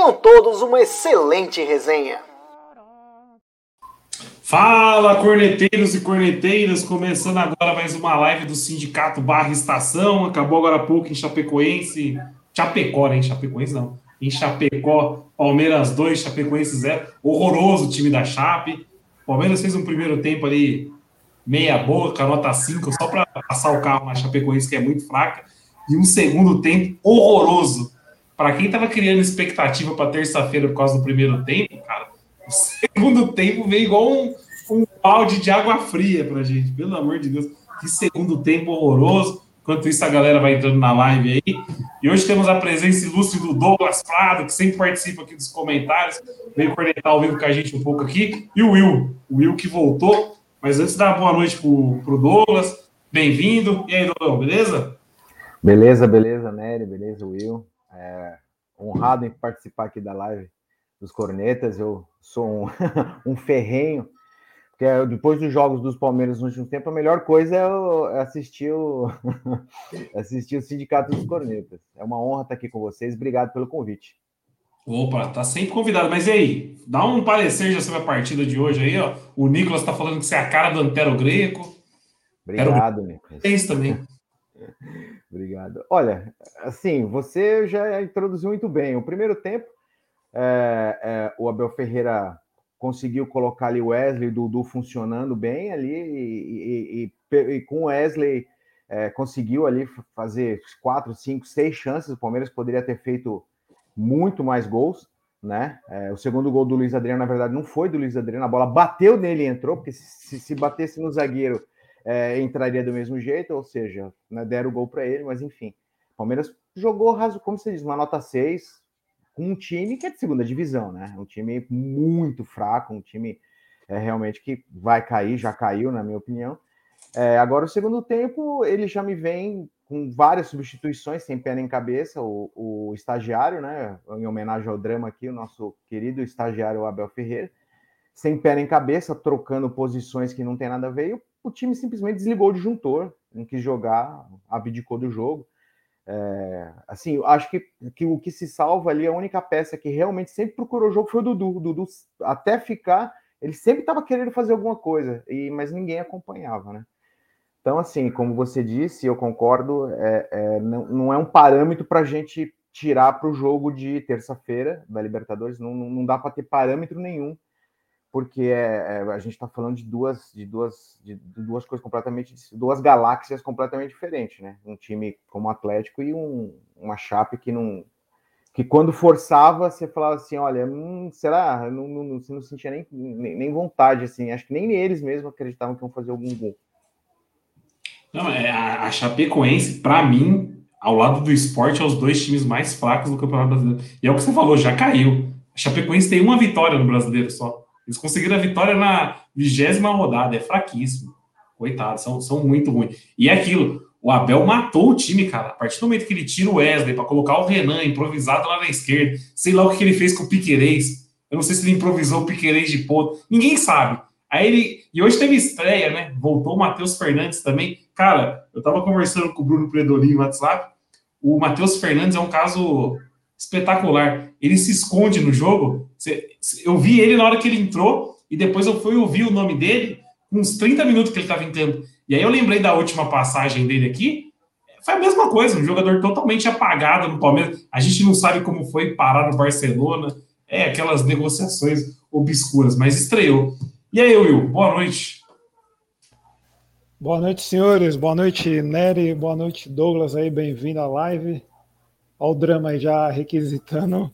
Tenham todos uma excelente resenha. Fala, corneteiros e corneteiras! Começando agora mais uma live do Sindicato Barra Estação. Acabou agora há pouco em Chapecoense. Chapecó, né? Em Chapecoense não. Em Chapecó, Palmeiras 2, Chapecoense 0. Horroroso o time da Chape. Palmeiras fez um primeiro tempo ali meia boca, nota 5, só para passar o carro na Chapecoense, que é muito fraca. E um segundo tempo horroroso para quem estava criando expectativa para terça-feira por causa do primeiro tempo, cara, o segundo tempo veio igual um, um balde de água fria para gente. Pelo amor de Deus, que segundo tempo horroroso. Enquanto isso, a galera vai entrando na live aí. E hoje temos a presença ilustre do Douglas Prado, que sempre participa aqui dos comentários, veio conectar ao vivo com a gente um pouco aqui. E o Will, o Will que voltou. Mas antes, dar boa noite pro, pro Douglas. Bem-vindo. E aí, Douglas, beleza? Beleza, beleza, Nery, beleza, Will. É, honrado em participar aqui da live dos Cornetas. Eu sou um, um ferrenho, porque depois dos jogos dos Palmeiras no último tempo, a melhor coisa é, assistir o, assistir o Sindicato dos Cornetas. É uma honra estar aqui com vocês. Obrigado pelo convite. Opa, tá sempre convidado. Mas e aí? Dá um parecer já sobre a partida de hoje aí, ó. O Nicolas tá falando que você é a cara do Antero Greco. Obrigado, Nicolas. É isso também. Obrigado. Olha, assim, você já introduziu muito bem. O primeiro tempo, é, é, o Abel Ferreira conseguiu colocar ali o Wesley e o Dudu funcionando bem ali, e, e, e, e com o Wesley é, conseguiu ali fazer quatro, cinco, seis chances. O Palmeiras poderia ter feito muito mais gols, né? É, o segundo gol do Luiz Adriano, na verdade, não foi do Luiz Adriano, a bola bateu nele e entrou, porque se, se batesse no zagueiro é, entraria do mesmo jeito, ou seja, né, deram o gol para ele, mas enfim. Palmeiras jogou como você diz, uma nota 6, com um time que é de segunda divisão, né? Um time muito fraco, um time é, realmente que vai cair, já caiu, na minha opinião. É, agora, o segundo tempo, ele já me vem com várias substituições, sem pé nem cabeça, o, o estagiário, né? Em homenagem ao drama aqui, o nosso querido estagiário Abel Ferreira, sem pé nem cabeça, trocando posições que não tem nada a ver, o time simplesmente desligou o disjuntor, não quis jogar, abdicou do jogo. É, assim, acho que, que o que se salva ali, a única peça que realmente sempre procurou o jogo foi o Dudu. O Dudu, até ficar, ele sempre estava querendo fazer alguma coisa, e, mas ninguém acompanhava, né? Então, assim, como você disse, eu concordo, é, é, não, não, é um parâmetro para a gente tirar para o jogo de terça-feira da Libertadores, não, não dá para ter parâmetro nenhum porque é, é, a gente está falando de duas, de duas, de duas coisas completamente, duas galáxias completamente diferentes, né? Um time como o Atlético e um, uma Chape que não, que quando forçava você falava assim, olha, hum, será? Não, não, você não sentia nem, nem, nem, vontade, assim. Acho que nem eles mesmos acreditavam que iam fazer algum gol. Não, é a, a Chapecoense, para mim, ao lado do esporte, é os dois times mais fracos do Campeonato Brasileiro. E é o que você falou, já caiu. A Chapecoense tem uma vitória no Brasileiro só. Eles conseguiram a vitória na vigésima rodada, é fraquíssimo. Coitado, são, são muito ruins. E é aquilo, o Abel matou o time, cara. A partir do momento que ele tira o Wesley para colocar o Renan improvisado lá na esquerda, sei lá o que ele fez com o Piquerez. Eu não sei se ele improvisou o Piquerez de ponto. Ninguém sabe. Aí ele. E hoje teve estreia, né? Voltou o Matheus Fernandes também. Cara, eu tava conversando com o Bruno Predolin no WhatsApp. O Matheus Fernandes é um caso espetacular. Ele se esconde no jogo. Eu vi ele na hora que ele entrou e depois eu fui ouvir o nome dele uns 30 minutos que ele estava entrando. E aí eu lembrei da última passagem dele aqui. Foi a mesma coisa, um jogador totalmente apagado no Palmeiras. A gente não sabe como foi parar no Barcelona. É aquelas negociações obscuras, mas estreou. E aí, Will, boa noite. Boa noite, senhores. Boa noite, Nery. Boa noite, Douglas aí. Bem-vindo à live. Olha o drama aí já requisitando.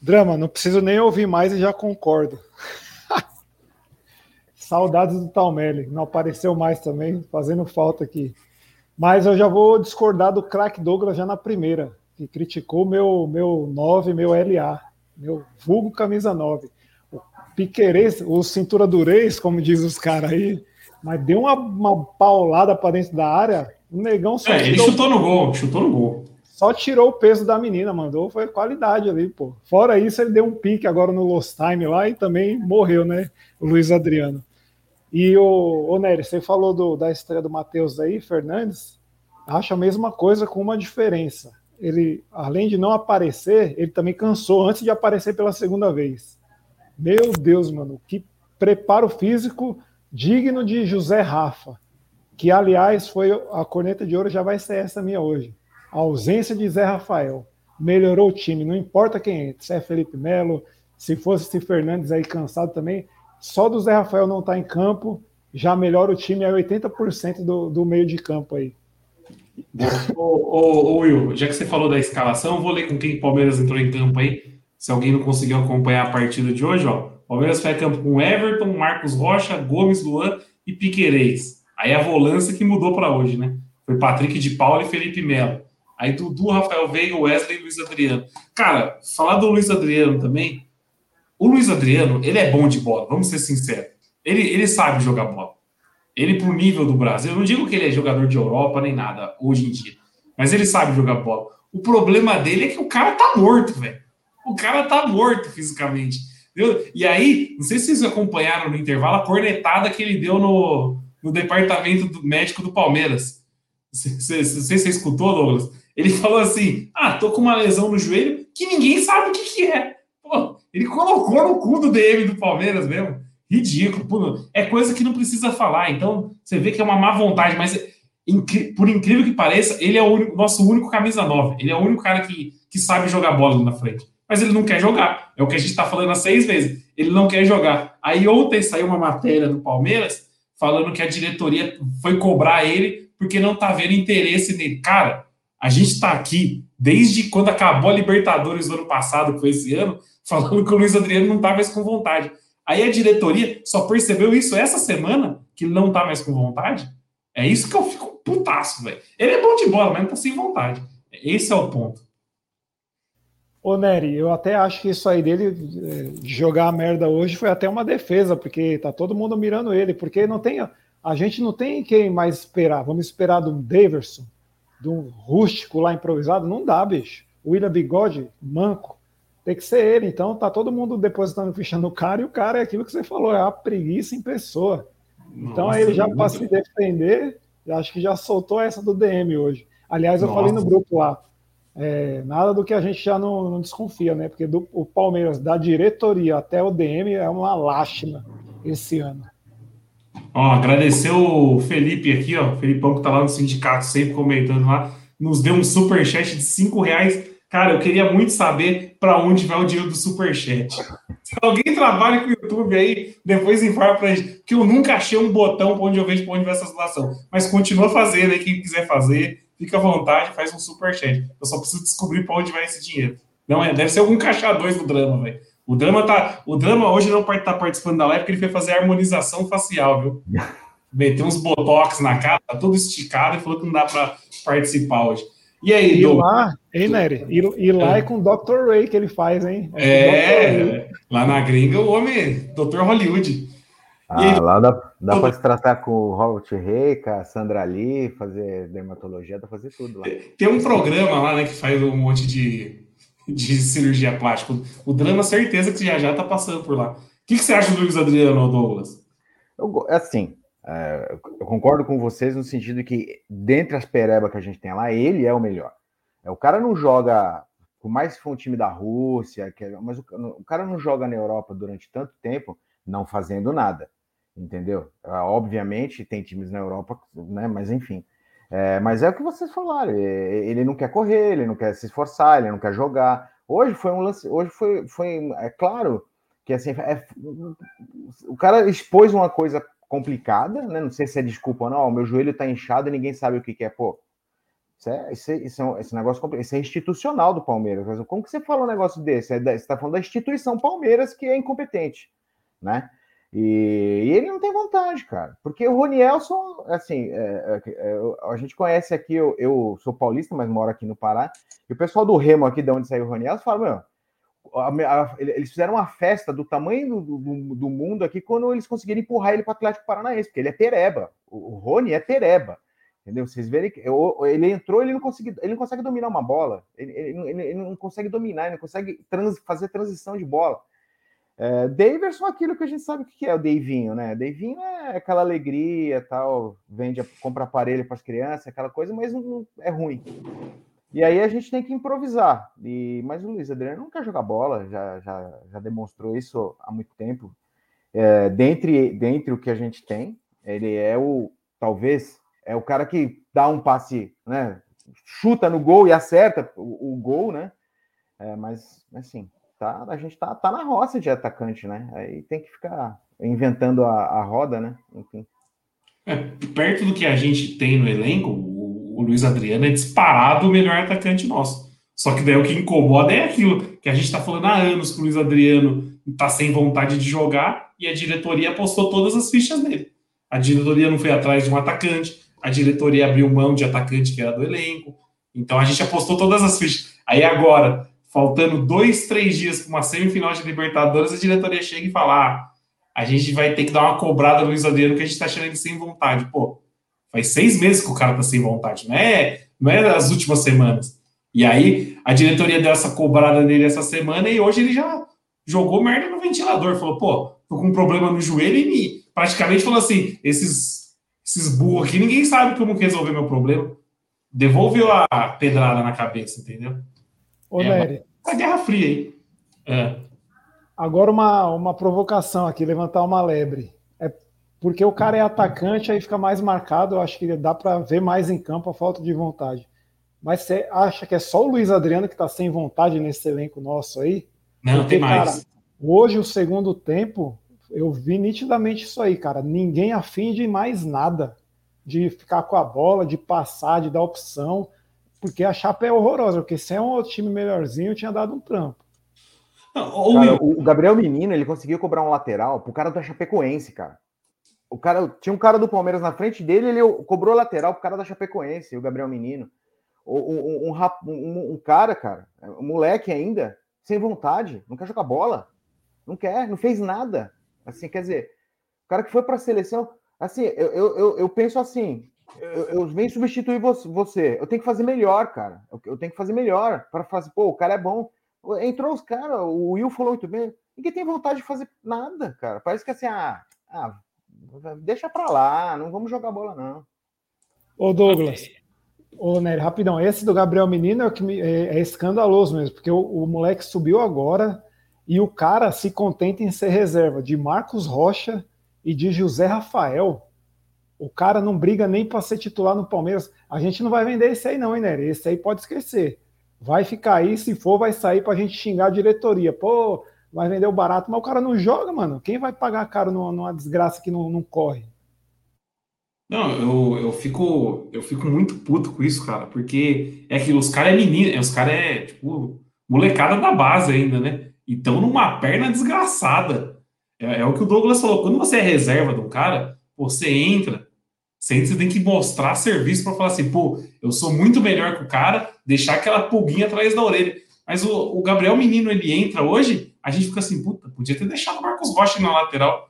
Drama, não preciso nem ouvir mais e já concordo. Saudades do Talmelli, não apareceu mais também, fazendo falta aqui. Mas eu já vou discordar do craque Douglas já na primeira, que criticou meu meu 9, meu LA, meu vulgo camisa 9. O Piquerez, o cintura durez, como diz os caras aí, mas deu uma, uma paulada para dentro da área. O negão só. É, ele chutou no gol, chutou no gol. Só tirou o peso da menina, mandou, foi qualidade ali, pô. Fora isso, ele deu um pique agora no Lost Time lá e também morreu, né? O Luiz Adriano. E o, o Nery, você falou do, da estreia do Matheus aí, Fernandes, acho a mesma coisa com uma diferença. Ele, além de não aparecer, ele também cansou antes de aparecer pela segunda vez. Meu Deus, mano, que preparo físico digno de José Rafa, que aliás foi a corneta de ouro já vai ser essa minha hoje. A ausência de Zé Rafael melhorou o time, não importa quem entra, se é Felipe Melo, se fosse se Fernandes aí cansado também, só do Zé Rafael não estar tá em campo já melhora o time a 80% do, do meio de campo aí. Ô, ô, ô, Will, já que você falou da escalação, vou ler com quem o Palmeiras entrou em campo aí. Se alguém não conseguiu acompanhar a partida de hoje, ó. Palmeiras foi a campo com Everton, Marcos Rocha, Gomes, Luan e Piquerez. Aí a volância que mudou para hoje, né? Foi Patrick de Paula e Felipe Melo. Aí Dudu, Rafael Veiga, Wesley e Luiz Adriano. Cara, falar do Luiz Adriano também. O Luiz Adriano, ele é bom de bola, vamos ser sinceros. Ele, ele sabe jogar bola. Ele, pro nível do Brasil, eu não digo que ele é jogador de Europa nem nada hoje em dia, mas ele sabe jogar bola. O problema dele é que o cara tá morto, velho. O cara tá morto fisicamente. Entendeu? E aí, não sei se vocês acompanharam no intervalo a cornetada que ele deu no, no departamento do médico do Palmeiras. Não sei se você escutou, Douglas. Ele falou assim: Ah, tô com uma lesão no joelho que ninguém sabe o que, que é. Pô, ele colocou no cu do DM do Palmeiras mesmo. Ridículo. Pô, é coisa que não precisa falar. Então, você vê que é uma má vontade, mas por incrível que pareça, ele é o único, nosso único camisa 9. Ele é o único cara que, que sabe jogar bola na frente mas ele não quer jogar. É o que a gente está falando há seis vezes. Ele não quer jogar. Aí ontem saiu uma matéria do Palmeiras falando que a diretoria foi cobrar ele porque não está vendo interesse nele. Cara, a gente está aqui desde quando acabou a Libertadores do ano passado, foi esse ano, falando que o Luiz Adriano não está mais com vontade. Aí a diretoria só percebeu isso essa semana, que ele não está mais com vontade. É isso que eu fico putaço, velho. Ele é bom de bola, mas não tá sem vontade. Esse é o ponto. Ô Nery, eu até acho que isso aí dele de jogar a merda hoje foi até uma defesa, porque tá todo mundo mirando ele, porque não tem a gente não tem quem mais esperar. Vamos esperar do Daverson, do rústico lá improvisado, não dá, bicho. O William Bigode, manco, tem que ser ele. Então tá todo mundo depositando ficha no cara e o cara é aquilo que você falou, é a preguiça em pessoa. Então Nossa, aí ele já para se defender, acho que já soltou essa do DM hoje. Aliás, eu Nossa. falei no grupo lá é, nada do que a gente já não, não desconfia, né? Porque do, o Palmeiras, da diretoria até o DM, é uma lástima esse ano. Ó, agradecer o Felipe aqui, ó. Felipão que tá lá no sindicato, sempre comentando lá, nos deu um super chat de cinco reais. Cara, eu queria muito saber para onde vai o dinheiro do super chat. Se alguém trabalha com o YouTube aí, depois informa pra gente, que eu nunca achei um botão para onde eu vejo para onde vai essa doação. Mas continua fazendo aí, quem quiser fazer fica à vontade, faz um super chat. Eu só preciso descobrir para onde vai esse dinheiro. Não é, deve ser algum caixa 2 do drama, velho. O drama tá, o drama hoje não tá participando da live porque ele foi fazer harmonização facial, viu? Meteu uns botox na cara, tá todo esticado e falou que não dá para participar hoje. E aí, E lá, hein, Nery? E, e lá é. é com o Dr. Ray que ele faz, hein? É, é lá na gringa o homem, Dr. Hollywood. Ah, lá dá, dá para se tratar com o Robert Rey, com a Sandra Lee, fazer dermatologia, dá para fazer tudo lá. Tem um programa lá, né, que faz um monte de, de cirurgia plástica. O drama, certeza que já já tá passando por lá. O que, que você acha do Luiz Adriano, Douglas? Eu, assim, é, eu concordo com vocês no sentido que, dentre as perebas que a gente tem lá, ele é o melhor. É, o cara não joga, por mais que for um time da Rússia, que, é, mas o, o cara não joga na Europa durante tanto tempo não fazendo nada entendeu? Ah, obviamente tem times na Europa, né? Mas enfim. É, mas é o que vocês falaram. Ele não quer correr, ele não quer se esforçar, ele não quer jogar. Hoje foi um lance. Hoje foi, foi é claro que assim é, o cara expôs uma coisa complicada, né? Não sei se é desculpa ou não. Meu joelho tá inchado e ninguém sabe o que, que é. Pô, isso é, isso é, isso é esse negócio isso é institucional do Palmeiras. Como que você fala um negócio desse? É você está falando da instituição Palmeiras que é incompetente, né? E, e, ele não tem vontade, cara. Porque o Ronielson, assim, é, é, é, a gente conhece aqui, eu, eu, sou paulista, mas moro aqui no Pará, e o pessoal do Remo aqui, de onde saiu o Ronielson, fala, meu, a, a, eles fizeram uma festa do tamanho do, do, do, mundo aqui quando eles conseguiram empurrar ele para o Atlético Paranaense, porque ele é pereba. O, o Rony é pereba. Entendeu? Vocês verem que ele entrou, ele não consegue, ele não consegue dominar uma bola, ele, ele, ele não consegue dominar, ele não consegue trans, fazer transição de bola. É, Daverson, aquilo que a gente sabe o que é o Davinho, né? Davinho é aquela alegria, tal, vende, compra aparelho para as crianças, aquela coisa, mas não, é ruim. E aí a gente tem que improvisar. E, mas o Luiz Adriano não quer jogar bola, já, já, já demonstrou isso há muito tempo. É, dentre, dentre o que a gente tem, ele é o, talvez, é o cara que dá um passe, né? Chuta no gol e acerta o, o gol, né? É, mas, assim, tá, a gente tá, tá na roça de atacante, né? Aí tem que ficar inventando a, a roda, né? Enfim. É, perto do que a gente tem no elenco, o, o Luiz Adriano é disparado o melhor atacante nosso. Só que daí o que incomoda é aquilo que a gente está falando há anos que o Luiz Adriano está sem vontade de jogar e a diretoria apostou todas as fichas nele. A diretoria não foi atrás de um atacante, a diretoria abriu mão de atacante que era do elenco. Então a gente apostou todas as fichas. Aí agora faltando dois, três dias para uma semifinal de Libertadores, a diretoria chega e fala: ah, a gente vai ter que dar uma cobrada no Luiz Adriano que a gente está achando ele sem vontade. Pô, faz seis meses que o cara tá sem vontade, não é, não é as últimas semanas. E aí a diretoria deu essa cobrada nele essa semana e hoje ele já jogou merda no ventilador. Falou, pô, tô com um problema no joelho e me, praticamente falou assim: esses, esses burros aqui, ninguém sabe como resolver meu problema. Devolveu a pedrada na cabeça, entendeu? Ô, é Nery. Uma, Guerra Fria aí. É. Agora uma, uma provocação aqui, levantar uma lebre. É porque o cara é atacante, aí fica mais marcado. Eu acho que dá para ver mais em campo a falta de vontade. Mas você acha que é só o Luiz Adriano que está sem vontade nesse elenco nosso aí? Não, porque, tem mais. Cara, hoje, o segundo tempo, eu vi nitidamente isso aí, cara. Ninguém afim de mais nada. De ficar com a bola, de passar, de dar opção. Porque a chapa é horrorosa, porque se é um outro time melhorzinho, tinha dado um trampo. Cara, o Gabriel Menino, ele conseguiu cobrar um lateral pro cara do Chapecoense, cara. O cara tinha um cara do Palmeiras na frente dele, ele cobrou lateral pro cara da Chapecoense, o Gabriel Menino. Um, um, um, um, cara, cara, um moleque ainda, sem vontade, não quer jogar bola, não quer, não fez nada. Assim, quer dizer, o cara que foi para a seleção, assim, eu, eu, eu penso assim, eu, eu venho substituir você. Eu tenho que fazer melhor, cara. Eu, tenho que fazer melhor para fazer. Pô, o cara é bom. Entrou os caras, o Will falou muito bem. Ninguém tem vontade de fazer nada, cara. Parece que assim, ah, ah deixa pra lá, não vamos jogar bola, não. Ô, Douglas. Ô, Nery, rapidão. Esse do Gabriel Menino é, que me, é, é escandaloso mesmo, porque o, o moleque subiu agora e o cara se contenta em ser reserva de Marcos Rocha e de José Rafael. O cara não briga nem para ser titular no Palmeiras. A gente não vai vender esse aí, não, hein, Nery? Esse aí pode esquecer. Vai ficar aí, se for, vai sair para a gente xingar a diretoria. Pô, vai vender o barato, mas o cara não joga, mano. Quem vai pagar caro numa, desgraça que não, não corre? Não, eu, eu, fico, eu fico muito puto com isso, cara, porque é que os caras é menino, os caras é, tipo, molecada da base ainda, né? Então, numa perna desgraçada. É, é, o que o Douglas falou. Quando você é reserva de um cara, você entra, você tem que mostrar serviço para falar assim, pô, eu sou muito melhor que o cara, deixar aquela pulguinha atrás da orelha. Mas o, o Gabriel Menino, ele entra hoje, a gente fica assim, puta, podia ter deixado o Marcos Rocha na lateral.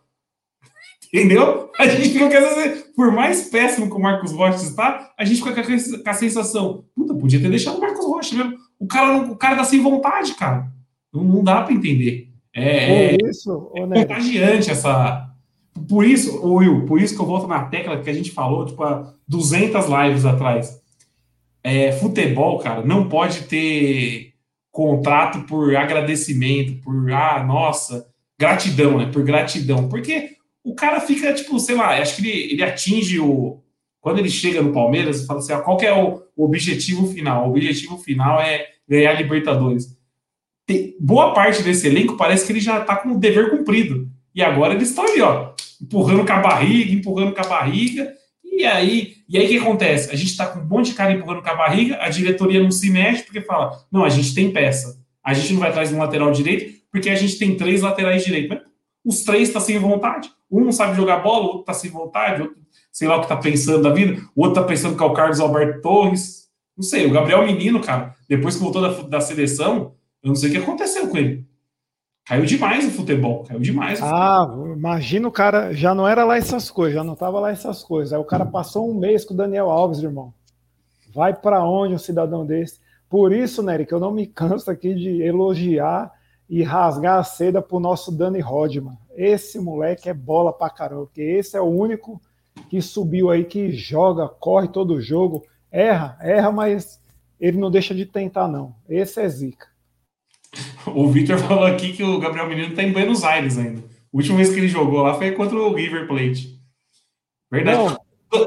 Entendeu? A gente fica com essa, por mais péssimo que o Marcos Rocha está, a gente fica com a, com a sensação, puta, podia ter deixado o Marcos Rocha mesmo. O cara, o cara tá sem vontade, cara. Não, não dá para entender. É, é, isso, é contagiante essa, por isso, Will, por isso que eu volto na tecla que a gente falou, tipo, há 200 lives atrás. É, futebol, cara, não pode ter contrato por agradecimento, por, ah, nossa, gratidão, né? Por gratidão. Porque o cara fica, tipo, sei lá, acho que ele, ele atinge o. Quando ele chega no Palmeiras, fala assim: ah, qual é o, o objetivo final? O objetivo final é ganhar Libertadores. Tem, boa parte desse elenco parece que ele já tá com o dever cumprido. E agora eles estão ali, ó, empurrando com a barriga, empurrando com a barriga. E aí, e aí o que acontece? A gente está com um monte de cara empurrando com a barriga, a diretoria não se mexe porque fala: não, a gente tem peça. A gente não vai atrás de um lateral direito porque a gente tem três laterais direitos. Os três estão tá sem vontade. Um não sabe jogar bola, o outro está sem vontade, outro sei lá o que está pensando da vida, o outro está pensando que é o Carlos Alberto Torres. Não sei, o Gabriel Menino, cara, depois que voltou da, da seleção, Eu não sei o que aconteceu com ele. Caiu demais o futebol, caiu demais. ah, imagina o cara, já não era lá essas coisas, já não tava lá essas coisas. Aí o cara passou um mês com o Daniel Alves, irmão. Vai para onde um cidadão desse? Por isso, Nery, que eu não me canso aqui de elogiar e rasgar a seda pro nosso Dani Rodman. Esse moleque é bola pra caramba, porque esse é o único que subiu aí, que joga, corre todo jogo, erra, erra, mas ele não deixa de tentar, não. Esse é zica. O Victor falou aqui que o Gabriel Menino está em Buenos Aires ainda. A última vez que ele jogou lá foi contra o River Plate. Verdade. Não,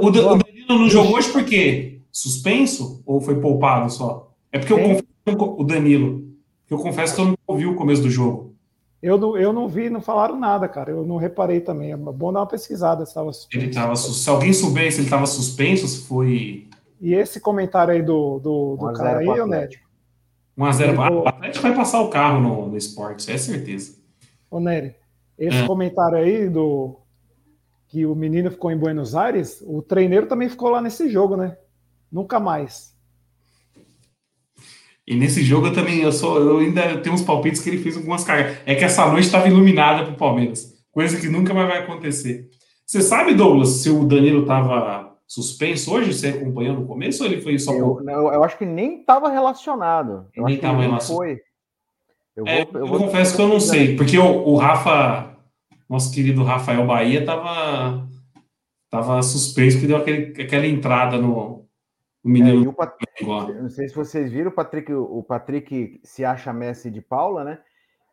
o, o, Danilo não jogou hoje por quê? Suspenso ou foi poupado só? É porque eu confesso o Danilo. Eu confesso que eu não ouvi o começo do jogo. Eu não, eu não vi, não falaram nada, cara. Eu não reparei também. É bom dar uma pesquisada se estava Ele tava, se alguém soubesse se ele estava suspenso, se foi. E esse comentário aí do, do, do cara aí, o Nédio? 1x0. Ah, o Atlético vai passar o carro no, no esporte, é certeza. Ô, Nery, esse é. comentário aí do que o menino ficou em Buenos Aires, o treineiro também ficou lá nesse jogo, né? Nunca mais. E nesse jogo eu também, eu sou, eu ainda tenho uns palpites que ele fez algumas cargas. É que essa noite estava iluminada para o Palmeiras, coisa que nunca mais vai acontecer. Você sabe, Douglas, se o Danilo estava suspenso hoje? Você acompanhou no começo ou ele foi só. Eu, eu, eu acho que nem estava relacionado. Eu nem estava relacionado. Foi. Eu, é, vou, eu, confesso que eu não sei, porque o, o, Rafa, nosso querido Rafael Bahia, estava tava suspenso que deu aquele, aquela entrada no, no menino. É, Patrick, não sei se vocês viram, o Patrick, o Patrick se acha Messi de Paula, né?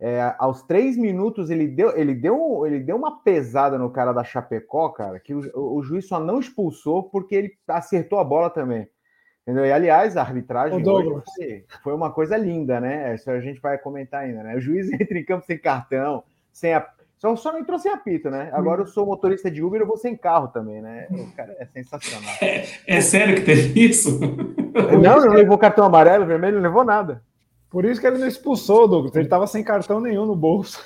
É, aos três minutos ele deu, ele, deu, ele deu uma pesada no cara da Chapecó, cara, que o, o juiz só não expulsou porque ele acertou a bola também. Entendeu? E aliás, a arbitragem foi, foi, uma coisa linda, né? Isso a gente vai comentar ainda, né? O juiz entra em campo sem cartão, sem a, só, só não entrou sem apito, né? Agora eu sou motorista de Uber, eu vou sem carro também, né? O cara é sensacional. É, é sério que teve isso? Não, não levou cartão amarelo, vermelho, não levou nada. Por isso que ele não expulsou, Douglas. Ele estava sem cartão nenhum no bolso.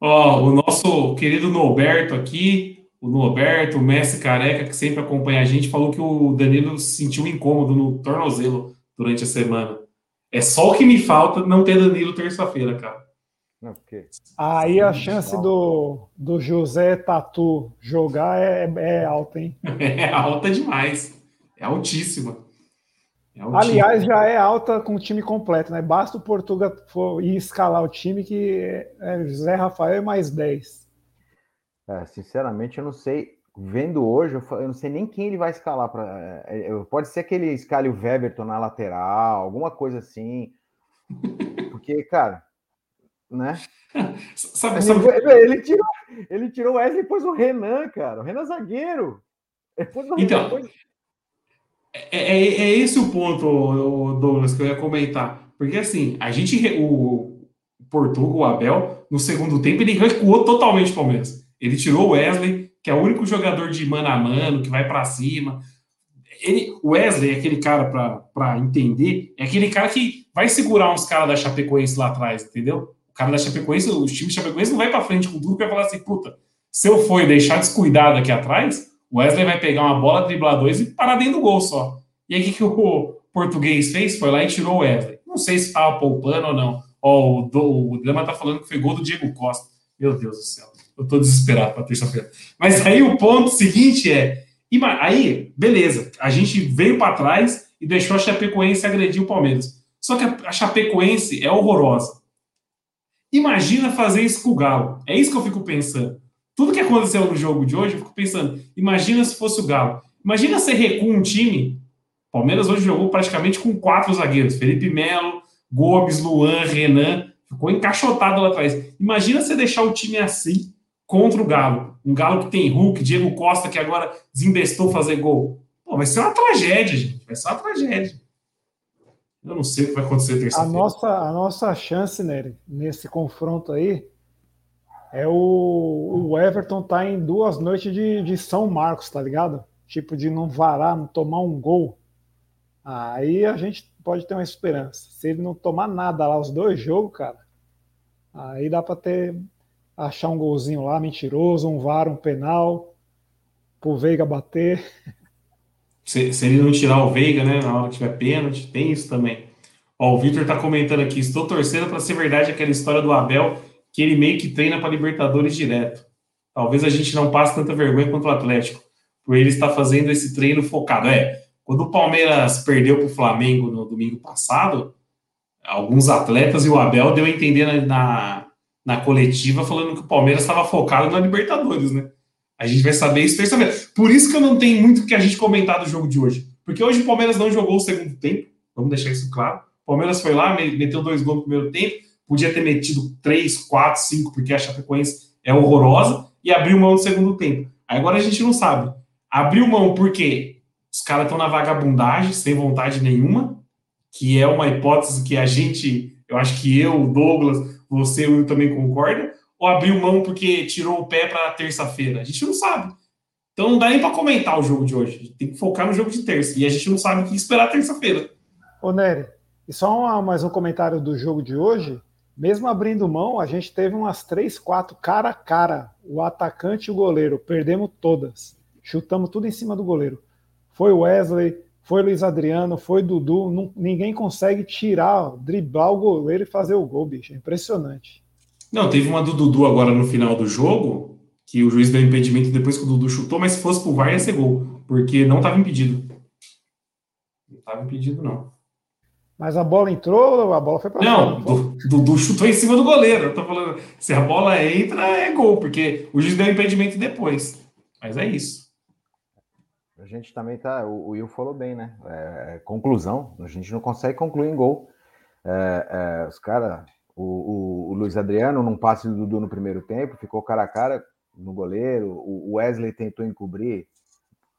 Ó, oh, o nosso querido Norberto aqui, o Norberto, o Messi Careca, que sempre acompanha a gente, falou que o Danilo sentiu um incômodo no tornozelo durante a semana. É só o que me falta não ter Danilo terça-feira, cara. Aí a chance do, do José Tatu jogar é, é alta, hein? É alta demais. É altíssima. É Aliás, time. já é alta com o time completo, né? Basta o Portugal for ir escalar o time que é José Rafael mais 10. É, sinceramente, eu não sei. Vendo hoje, eu não sei nem quem ele vai escalar. Pra, é, é, pode ser que ele escale o Weberton na lateral, alguma coisa assim. Porque, cara, né? sabe, sabe... Ele, tirou, ele tirou o Wesley e pôs o Renan, cara. O Renan zagueiro. então, Renan, é, é, é, esse o ponto, Douglas, que eu ia comentar. Porque assim, a gente, o Portugal, o Abel, no segundo tempo, ele recuou totalmente o Palmeiras. Ele tirou o Wesley, que é o único jogador de mano a mano, que vai para cima. Ele, o Wesley é aquele cara, para entender, é aquele cara que vai segurar uns caras da Chapecoense lá atrás, entendeu? O cara da Chapecoense, o time da Chapecoense não vai para frente com tudo, vai falar assim, puta, se eu for deixar descuidado aqui atrás, o Wesley vai pegar uma bola, driblar dois e parar dentro do gol só. E aí o que, que o português fez? Foi lá e tirou o Wesley. Não sei se estava poupando ou não. O, o Drama tá falando que foi gol do Diego Costa. Meu Deus do céu. Eu tô desesperado para terça-feira. Mas aí o ponto seguinte é. Aí, beleza. A gente veio para trás e deixou a Chapecoense agredir o Palmeiras. Só que a Chapecoense é horrorosa. Imagina fazer isso com o Galo. É isso que eu fico pensando. Tudo que aconteceu no jogo de hoje, eu fico pensando, imagina se fosse o Galo. Imagina você recua um time. Palmeiras hoje jogou praticamente com quatro zagueiros: Felipe Melo, Gomes, Luan, Renan. Ficou encaixotado lá atrás. Imagina você deixar o time assim contra o Galo. Um Galo que tem Hulk, Diego Costa, que agora desembestou fazer gol. Pô, vai ser uma tragédia, gente. Vai ser uma tragédia. Eu não sei o que vai acontecer terça-feira. A nossa, a nossa chance, Nery, nesse confronto aí, é o, o Everton tá em duas noites de, de São Marcos, tá ligado? Tipo, de não varar, não tomar um gol. Aí a gente pode ter uma esperança. Se ele não tomar nada lá, os dois jogos, cara, aí dá para ter achar um golzinho lá, mentiroso, um VAR, um penal, pro Veiga bater. Se, se ele não tirar o Veiga, né, na hora que tiver pênalti, tem isso também. Ó, o Victor tá comentando aqui, estou torcendo para ser verdade aquela história do Abel, que ele meio que treina para Libertadores direto. Talvez a gente não passe tanta vergonha quanto o Atlético, por ele estar fazendo esse treino focado. É, quando o Palmeiras perdeu para o Flamengo no domingo passado, alguns atletas e o Abel deu a entender na, na, na coletiva falando que o Palmeiras estava focado na Libertadores, né? A gente vai saber isso terça-feira. Por isso que eu não tenho muito que a gente comentar do jogo de hoje. Porque hoje o Palmeiras não jogou o segundo tempo, vamos deixar isso claro. O Palmeiras foi lá, meteu dois gols no primeiro tempo, podia ter metido três, quatro, cinco, porque a Chapecoense é horrorosa, e abriu mão no segundo tempo. Agora a gente não sabe. Abriu mão porque os caras estão na vagabundagem, sem vontade nenhuma, que é uma hipótese que a gente, eu acho que eu, Douglas, você, o Will também concorda, ou abriu mão porque tirou o pé para terça-feira? A gente não sabe. Então não dá nem para comentar o jogo de hoje. Tem que focar no jogo de terça. E a gente não sabe o que esperar terça-feira. Ô, Nery, e só uma, mais um comentário do jogo de hoje. Mesmo abrindo mão, a gente teve umas três, quatro cara a cara. O atacante e o goleiro. Perdemos todas. Chutamos tudo em cima do goleiro. Foi Wesley, foi Luiz Adriano, foi Dudu. Não, ninguém consegue tirar, driblar o goleiro e fazer o gol, bicho. É impressionante. Não, teve uma do Dudu agora no final do jogo, que o juiz deu impedimento depois que o Dudu chutou, mas se fosse pro VAR ia ser gol, porque não estava impedido. Não estava impedido, não. Mas a bola entrou, a bola foi para Não, fora, Dudu chutou em cima do goleiro. Eu tô falando, se a bola entra, é gol, porque o juiz deu impedimento depois. Mas é isso. A gente também tá. O, Will falou bem, né? É, é, conclusão. A gente não consegue concluir em gol. É, é, os caras. O, o, o, Luiz Adriano, num passe do Dudu no primeiro tempo, ficou cara a cara no goleiro. O Wesley tentou encobrir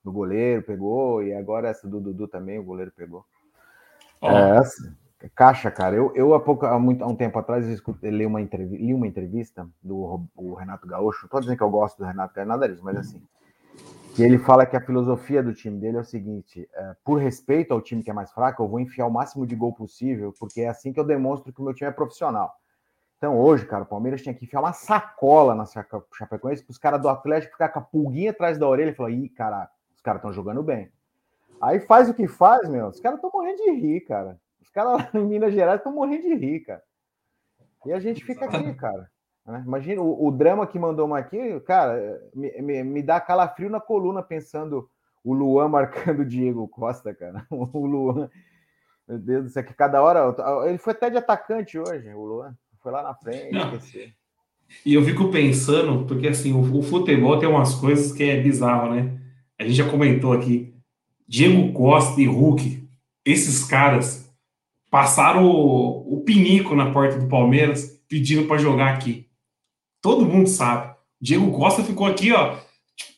no goleiro, pegou. E agora essa do Dudu também, o goleiro pegou. Oh. É, assim, caixa, cara. Eu, eu há, pouco, há, muito, há um tempo atrás escutei, li, uma entrevista, li uma entrevista do Renato Gaúcho. Tô dizendo que eu gosto do Renato, é nada disso, mas assim. Que ele fala que a filosofia do time dele é o seguinte: é, por respeito ao time que é mais fraco, eu vou enfiar o máximo de gol possível, porque é assim que eu demonstro que o meu time é profissional. Então, hoje, cara, o Palmeiras tinha que enfiar uma sacola na Chapecoense para os caras do Atlético ficar com a pulguinha atrás da orelha e falar: ih, cara, os caras estão jogando bem. Aí faz o que faz, meu. Os caras estão morrendo de rir, cara. Os caras lá em Minas Gerais estão morrendo de rir, cara. E a gente fica aqui, cara. Né? Imagina o, o, drama que mandou uma aqui, cara, me, me, me, dá calafrio na coluna pensando o Luan marcando o Diego Costa, cara. O Luan, meu Deus do céu, que cada hora. Ele foi até de atacante hoje, o Luan. Foi lá na frente. E eu fico pensando, porque assim, o, o futebol tem umas coisas que é bizarro, né? A gente já comentou aqui. Diego Costa e Hulk, esses caras passaram o, o pinico na porta do Palmeiras pedindo para jogar aqui. Todo mundo sabe. Diego Costa ficou aqui, ó,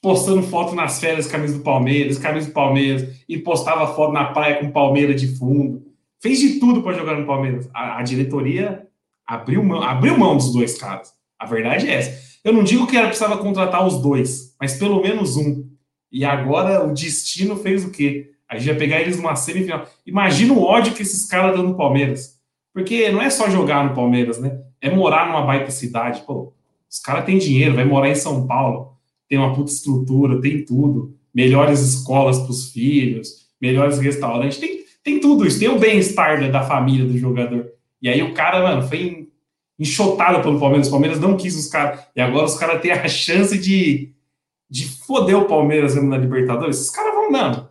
postando foto nas férias, camisa do Palmeiras, camisa do Palmeiras, e postava foto na praia com Palmeiras de fundo. Fez de tudo para jogar no Palmeiras. A, a, diretoria abriu mão, abriu mão dos dois caras. A verdade é essa. Eu não digo que ela precisava contratar os dois, mas pelo menos um. E agora o destino fez o quê? A gente vai pegar eles numa semifinal. Imagina o ódio que esses caras dão no Palmeiras. Porque não é só jogar no Palmeiras, né? É morar numa baita cidade. Pô, os caras têm dinheiro, vai morar em São Paulo, tem uma puta estrutura, tem tudo. Melhores escolas para os filhos, melhores restaurantes, tem, tem tudo isso. Tem o bem-estar da família do jogador. E aí o cara, mano, foi enxotado pelo Palmeiras. O Palmeiras não quis os caras. E agora os caras têm a chance de de foder o Palmeiras na Libertadores, esses caras vão dando.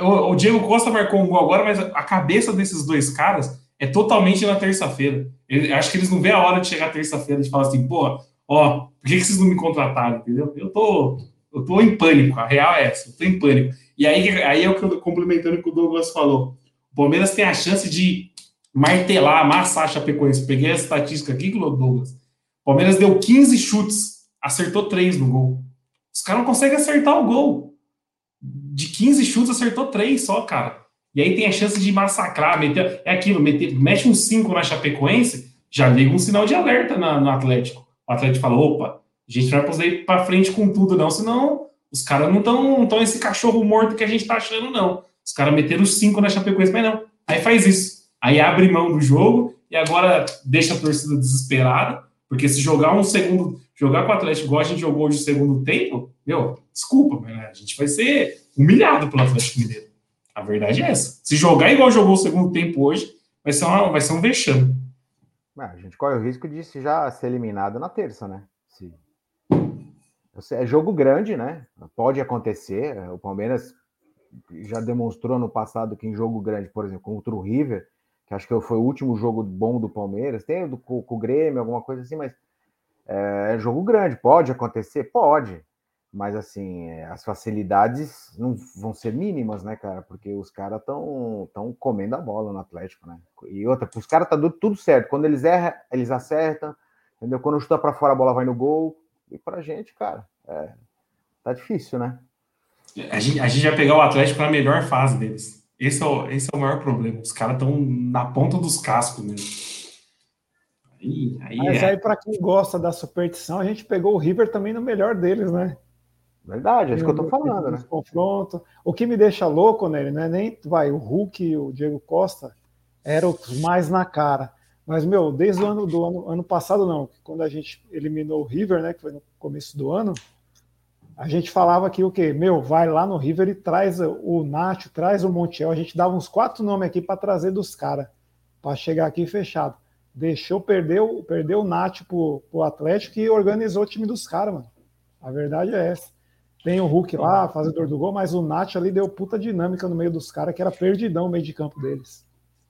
O Diego Costa marcou um gol agora, mas a cabeça desses dois caras é totalmente na terça-feira. Acho que eles não vê a hora de chegar terça-feira de falar assim, pô, ó, por que, que vocês não me contrataram? Entendeu? Eu tô, eu tô em pânico, a real é essa, eu tô em pânico. E aí, aí é o que eu complementando o que o Douglas falou. O Palmeiras tem a chance de martelar, amassar a Chapecoense. Peguei a estatística aqui, Douglas. O Palmeiras deu 15 chutes, acertou 3 no gol. Os caras não conseguem acertar o gol. De 15 chutes, acertou 3 só, cara. E aí tem a chance de massacrar, meter. É aquilo, meter, mexe um 5 na Chapecoense, já liga um sinal de alerta na, no Atlético. O Atlético fala: opa, a gente não vai poder ir pra frente com tudo, não, senão os caras não estão tão esse cachorro morto que a gente tá achando, não. Os caras meteram os 5 na Chapecoense, mas não. Aí faz isso. Aí abre mão do jogo e agora deixa a torcida desesperada, porque se jogar um segundo jogar com o Atlético igual a gente jogou hoje no segundo tempo, meu, desculpa, mas a gente vai ser humilhado pelo Atlético Mineiro. A verdade é essa. Se jogar igual jogou o segundo tempo hoje, vai ser, uma, vai ser um vexame. É, a gente corre o risco de já ser eliminado na terça, né? Se... É jogo grande, né? Pode acontecer. O Palmeiras já demonstrou no passado que em jogo grande, por exemplo, contra o River, que acho que foi o último jogo bom do Palmeiras, tem do, com, com o Grêmio, alguma coisa assim, mas é, é jogo grande, pode acontecer? Pode. Mas assim, é, as facilidades não vão ser mínimas, né, cara? Porque os caras estão tão comendo a bola no Atlético, né? E outra, os caras tá tudo certo. Quando eles erram, eles acertam, entendeu? Quando chuta para fora, a bola vai no gol. E pra gente, cara, é, tá difícil, né? A gente, a gente vai pegar o Atlético na melhor fase deles. Esse é o, esse é o maior problema. Os caras estão na ponta dos cascos mesmo. Aí, aí Mas é... aí, para quem gosta da superstição, a gente pegou o River também no melhor deles, né? Verdade, é isso que eu tô falando, né? Confronto. O que me deixa louco nele, né? Nem vai, o Hulk e o Diego Costa eram os mais na cara. Mas, meu, desde o ano do ano, ano passado, não, quando a gente eliminou o River, né? Que foi no começo do ano, a gente falava que o quê? Meu, vai lá no River e traz o Nacho, traz o Montiel. A gente dava uns quatro nomes aqui para trazer dos caras, para chegar aqui fechado. Deixou, perdeu, perdeu o Nacho pro, pro Atlético e organizou o time dos caras, mano. A verdade é essa. Tem o Hulk lá, fazedor do gol, mas o Nacho ali deu puta dinâmica no meio dos caras, que era perdidão o meio de campo deles.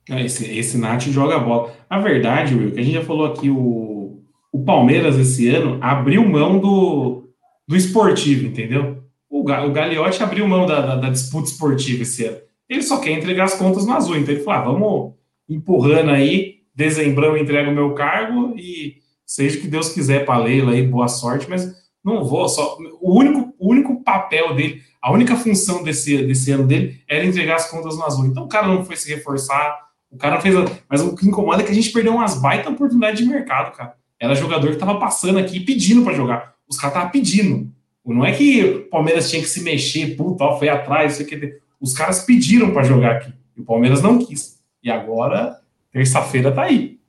É, esse, esse Nacho joga bola. A verdade, Will, que a gente já falou aqui, o, o Palmeiras esse ano abriu mão do, do esportivo, entendeu? O, o Gagliotti abriu mão da, da, da, disputa esportiva esse ano. Ele só quer entregar as contas no azul. Então ele falou: ah, vamos empurrando aí, dezembrão entrega o meu cargo e seja o que Deus quiser para Leila aí, boa sorte, mas não vou só. O único, o único papel dele, a única função desse, desse ano dele era entregar as contas no azul. Então o cara não foi se reforçar, o cara não fez. Mas o que incomoda é que a gente perdeu umas baita oportunidades de mercado, cara. Era jogador que tava passando aqui pedindo para jogar os caras estavam pedindo. Não é que o Palmeiras tinha que se mexer, puta, ó, foi atrás, sei que. Os caras pediram para jogar aqui. E o Palmeiras não quis. E agora, terça-feira tá aí.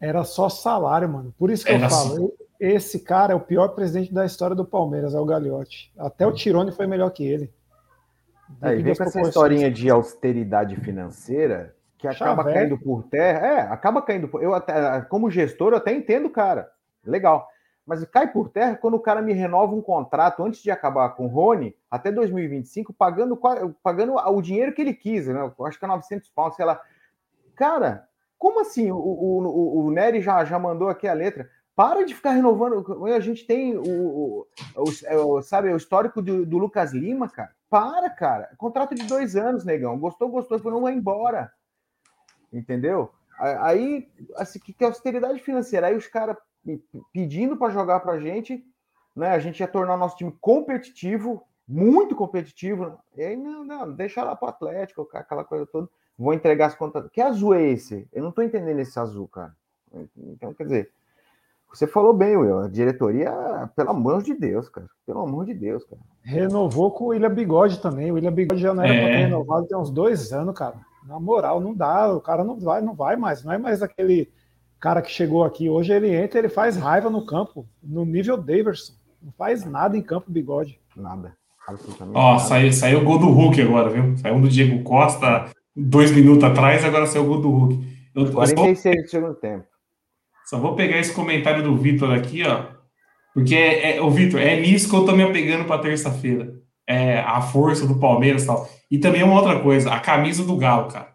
Era só salário, mano. Por isso que Era eu falo. Só... Esse cara é o pior presidente da história do Palmeiras, é o Gagliotti. Até o Tirone foi melhor que ele. Aí vem com essa historinha de austeridade financeira que acaba Chaveco. caindo por terra. É, acaba caindo por. Eu até, como gestor, eu até entendo, cara. Legal mas cai por terra quando o cara me renova um contrato antes de acabar com o Rony, até 2025, pagando, pagando o dinheiro que ele quis, né? Eu acho que é 900 pounds, sei lá. Cara, como assim? O, o, o, Nery já, já mandou aqui a letra. Para de ficar renovando. A gente tem o, o, o sabe, o histórico do, do, Lucas Lima, cara. Para, cara. Contrato de dois anos, negão. Gostou, gostou, não vai embora. Entendeu? Aí, assim, que, que é austeridade financeira. Aí os caras pedindo para jogar para a gente, né? A gente ia tornar o nosso time competitivo, muito competitivo. E aí, não, não, deixa lá para Atlético, aquela coisa toda. Vou entregar as contas. Que azul é esse? Eu não estou entendendo esse azul, cara. Então, quer dizer, você falou bem, Will. A diretoria, pelo amor de Deus, cara. Pelo amor de Deus, cara. Renovou com o William Bigode também. O William Bigode já não era é. para ter renovado tem uns dois anos, cara. Na moral, não dá. O cara não vai, não vai mais. Não é mais aquele cara que chegou aqui hoje, ele entra, ele faz raiva no campo, no nível Daverson. Não faz nada em campo, bigode. Nada. Ó, saiu, saiu o gol do Hulk agora, viu? Saiu um do Diego Costa dois minutos atrás, agora saiu o gol do Hulk. Eu, 46 do segundo tempo. Só vou pegar esse comentário do Vitor aqui, ó. Porque, é, é, o Vitor, é nisso que eu tô me apegando para terça-feira. É a força do Palmeiras e tal. E também uma outra coisa, a camisa do Galo, cara.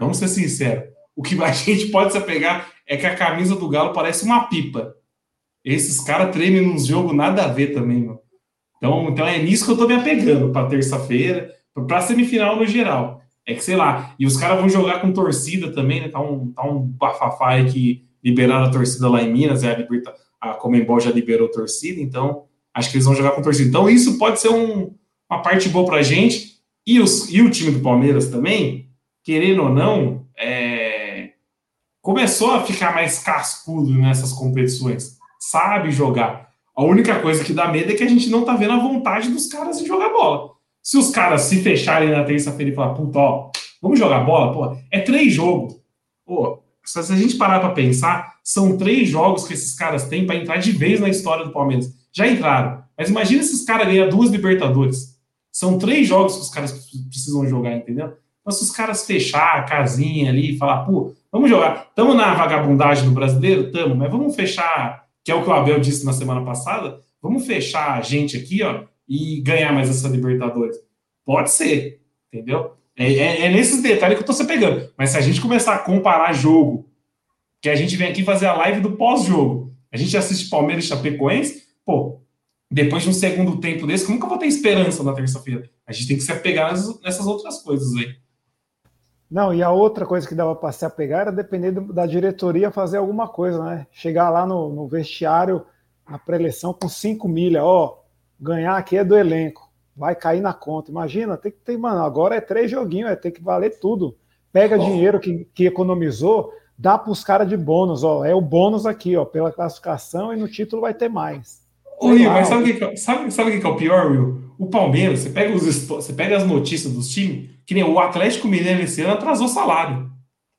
Vamos ser sinceros. O que a gente pode se apegar é que a camisa do Galo parece uma pipa. Esses caras tremem nos jogos nada a ver também, meu. Então, então é nisso que eu tô me apegando para terça-feira, para semifinal no geral. É que, sei lá, e os caras vão jogar com torcida também, né? Tá um, tá um bafafá aí que liberaram a torcida lá em Minas, a, Liberta, a Comembol já liberou a torcida, então acho que eles vão jogar com torcida. Então, isso pode ser um, uma parte boa pra gente. E, os, e o time do Palmeiras também, querendo ou não, é, começou a ficar mais cascudo nessas competições. Sabe jogar. A única coisa que dá medo é que a gente não tá vendo a vontade dos caras de jogar bola. Se os caras se fecharem na terça-feira e falar, puta, ó, vamos jogar bola, pô, é três jogos. Pô, se a gente parar para pensar, são três jogos que esses caras têm para entrar de vez na história do Palmeiras. Já entraram. Mas imagina esses caras ganhar duas Libertadores. São três jogos que os caras precisam jogar, entendeu? Então, se os caras fechar a casinha ali e falar, pô, Vamos jogar. Estamos na vagabundagem do brasileiro? Estamos, mas vamos fechar, que é o que o Abel disse na semana passada, vamos fechar a gente aqui, ó, e ganhar mais essa Libertadores. Pode ser, entendeu? É, é, é nesses detalhes que eu tô se pegando. Mas se a gente começar a comparar jogo, que a gente vem aqui fazer a live do pós-jogo, a gente assiste Palmeiras e Chapecoense, pô, depois de um segundo tempo desse, como que eu vou ter esperança na terça-feira? A gente tem que se apegar nessas outras coisas aí. Não, e a outra coisa que dava para se apegar era depender da diretoria fazer alguma coisa, né? Chegar lá no, no vestiário, na preleção, com 5 milha, ó, ganhar aqui é do elenco, vai cair na conta. Imagina, tem que ter, mano, agora é três joguinhos, é ter que valer tudo. Pega oh. dinheiro que, que economizou, dá para os caras de bônus, ó, é o bônus aqui, ó, pela classificação e no título vai ter mais. Ô, Will, mas sabe o que, é, sabe, sabe que é o pior, Will? O Palmeiras, você pega, os, você pega as notícias dos times, que nem o Atlético Mineiro esse ano atrasou salário.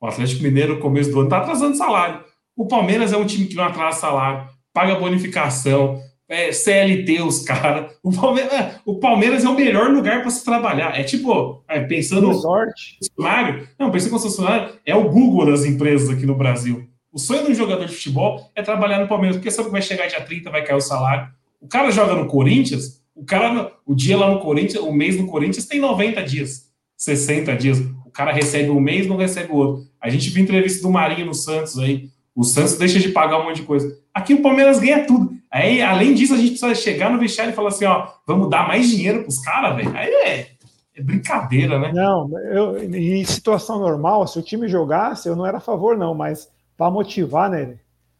O Atlético Mineiro, no começo do ano, está atrasando salário. O Palmeiras é um time que não atrasa salário, paga bonificação, é, CLT os caras. O, Palmeiras, é, o Palmeiras é o melhor lugar para se trabalhar. É tipo, é, pensando. Resort. Funcionário, não, pensando com funcionário, é o Google das empresas aqui no Brasil. O sonho do jogador de futebol é trabalhar no Palmeiras, porque sabe que vai chegar dia 30, vai cair o salário. O cara joga no Corinthians, o cara, o dia lá no Corinthians, o mês no Corinthians tem 90 dias, 60 dias. O cara recebe um mês, não recebe o outro. A gente viu entrevista do Marinho no Santos aí. O Santos deixa de pagar um monte de coisa. Aqui o Palmeiras ganha tudo. Aí, além disso, a gente precisa chegar no vestiário e falar assim: ó, vamos dar mais dinheiro pros caras, velho. Aí é, é, brincadeira, né? Não, eu, em situação normal, se o time jogasse, eu não era a favor, não, mas para motivar, né?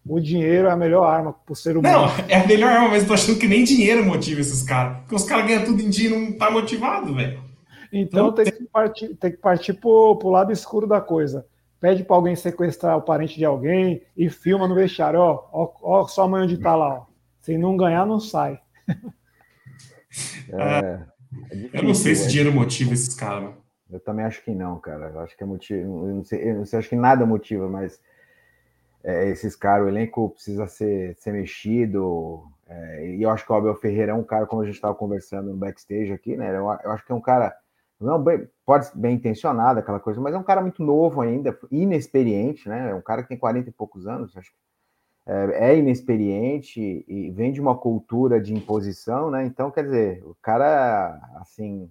O dinheiro é a melhor arma para o ser humano. Não, é a melhor arma, mas eu tô achando que nem dinheiro motiva esses caras. Porque os caras ganham tudo em dia e não tá motivado, velho. Então, então tem, que partir, tem que partir pro, pro lado escuro da coisa. Pede para alguém sequestrar o parente de alguém e filma no vestiário. Ó, ó, ó sua mãe onde tá lá. Ó. Se não ganhar, não sai. É, é difícil, eu não sei se dinheiro motiva esses caras. Eu também acho que não, cara. Eu acho que é motivo. Eu não sei, eu não sei acho que nada motiva, mas é, esses caras, o elenco precisa ser, ser mexido. É, e eu acho que o Abel Ferreira é um cara, como a gente estava conversando no backstage aqui, né? Eu, eu, acho que é um cara, não bem, pode ser bem intencionado, aquela coisa, mas é um cara muito novo ainda, inexperiente, né? É um cara que tem 40 e poucos anos, acho que é, é inexperiente e vem de uma cultura de imposição, né? Então, quer dizer, o cara, assim,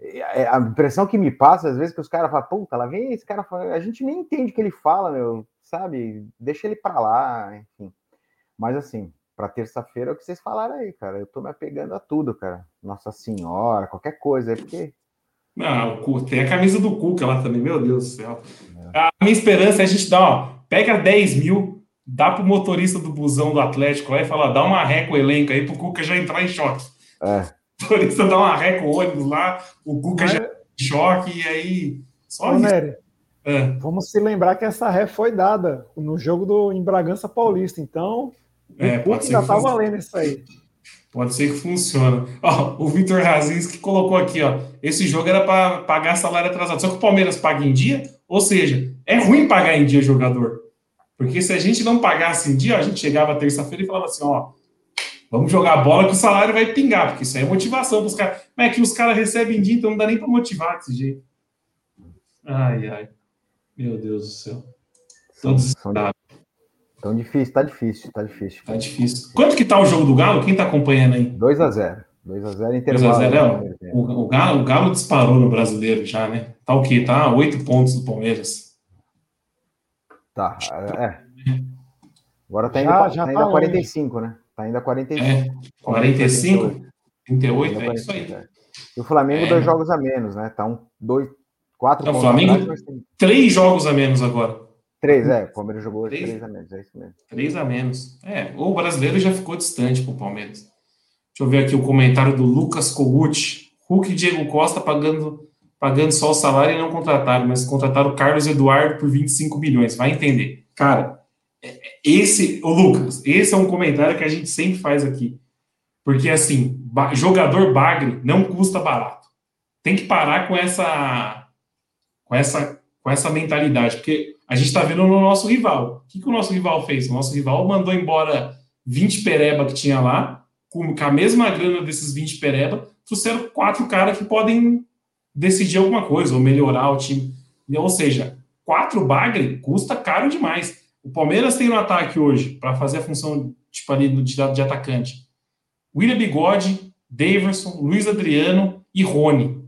é, a impressão que me passa, às vezes, que os caras falam, puta, lá vem esse cara a gente nem entende o que ele fala, meu sabe? Deixa ele para lá, enfim. Mas assim, para terça-feira é o que vocês falaram aí, cara. Eu tô me apegando a tudo, cara. Nossa Senhora, qualquer coisa, é porque. Não, tem a camisa do Cuca lá também, meu Deus do céu. É. A minha esperança é a gente dar, ó, pega 10 mil, dá pro motorista do busão do Atlético lá e fala, dá uma ré com o elenco aí pro Cuca já entrar em choque. É. O motorista dá uma ré com o ônibus lá, o Cuca Mas... já em choque, e aí. Só Ô, isso. Nery, é. Vamos se lembrar que essa ré foi dada no jogo do em Bragança Paulista, então é, pode ser tá valendo isso aí. Pode ser que funcione. Ó, o Vitor Razins que colocou aqui, ó, esse jogo era para pagar salário atrasado. Só que o Palmeiras paga em dia, ou seja, é ruim pagar em dia jogador. Porque se a gente não pagasse em dia, a gente chegava terça-feira e falava assim, ó, vamos jogar bola que o salário vai pingar, porque isso aí é motivação para os caras. Mas é que os caras recebem em dia, então não dá nem para motivar desse jeito. Ai, ai. Meu Deus do céu. Desesperado. Tão difícil, tá difícil, tá difícil. Tá difícil. Quanto que tá o jogo do Galo? Quem tá acompanhando aí? 2x0. 2x0 intervalo. 2x0, é, o, o, Galo, o Galo disparou no brasileiro já, né? Tá o quê? Tá 8 pontos do Palmeiras. Tá, é. Agora tá indo, já, já tá indo tá a 45, né? Tá ainda a 45. É, 45? 38, é isso aí. E o Flamengo, é. dois jogos a menos, né? Tá um, dois, Quatro o Flamengo, tem... três jogos a menos agora. Três, é. O Palmeiras jogou três, três a menos, é isso mesmo. Três a menos. É, o brasileiro já ficou distante pro Palmeiras. Deixa eu ver aqui o comentário do Lucas Kogut. Hulk e Diego Costa pagando, pagando só o salário e não contrataram, mas contrataram o Carlos Eduardo por 25 milhões. Vai entender. Cara, é, esse, o Lucas, esse é um comentário que a gente sempre faz aqui. Porque, assim, jogador bagre não custa barato. Tem que parar com essa com essa, com essa mentalidade, porque a gente está vendo no nosso rival. O que, que o nosso rival fez? O nosso rival mandou embora 20 pereba que tinha lá, com a mesma grana desses 20 pereba, trouxeram quatro caras que podem decidir alguma coisa, ou melhorar o time. Ou seja, quatro bagre custa caro demais. O Palmeiras tem no ataque hoje, para fazer a função tipo ali de, de atacante. William Bigode, Daverson, Luiz Adriano e Rony.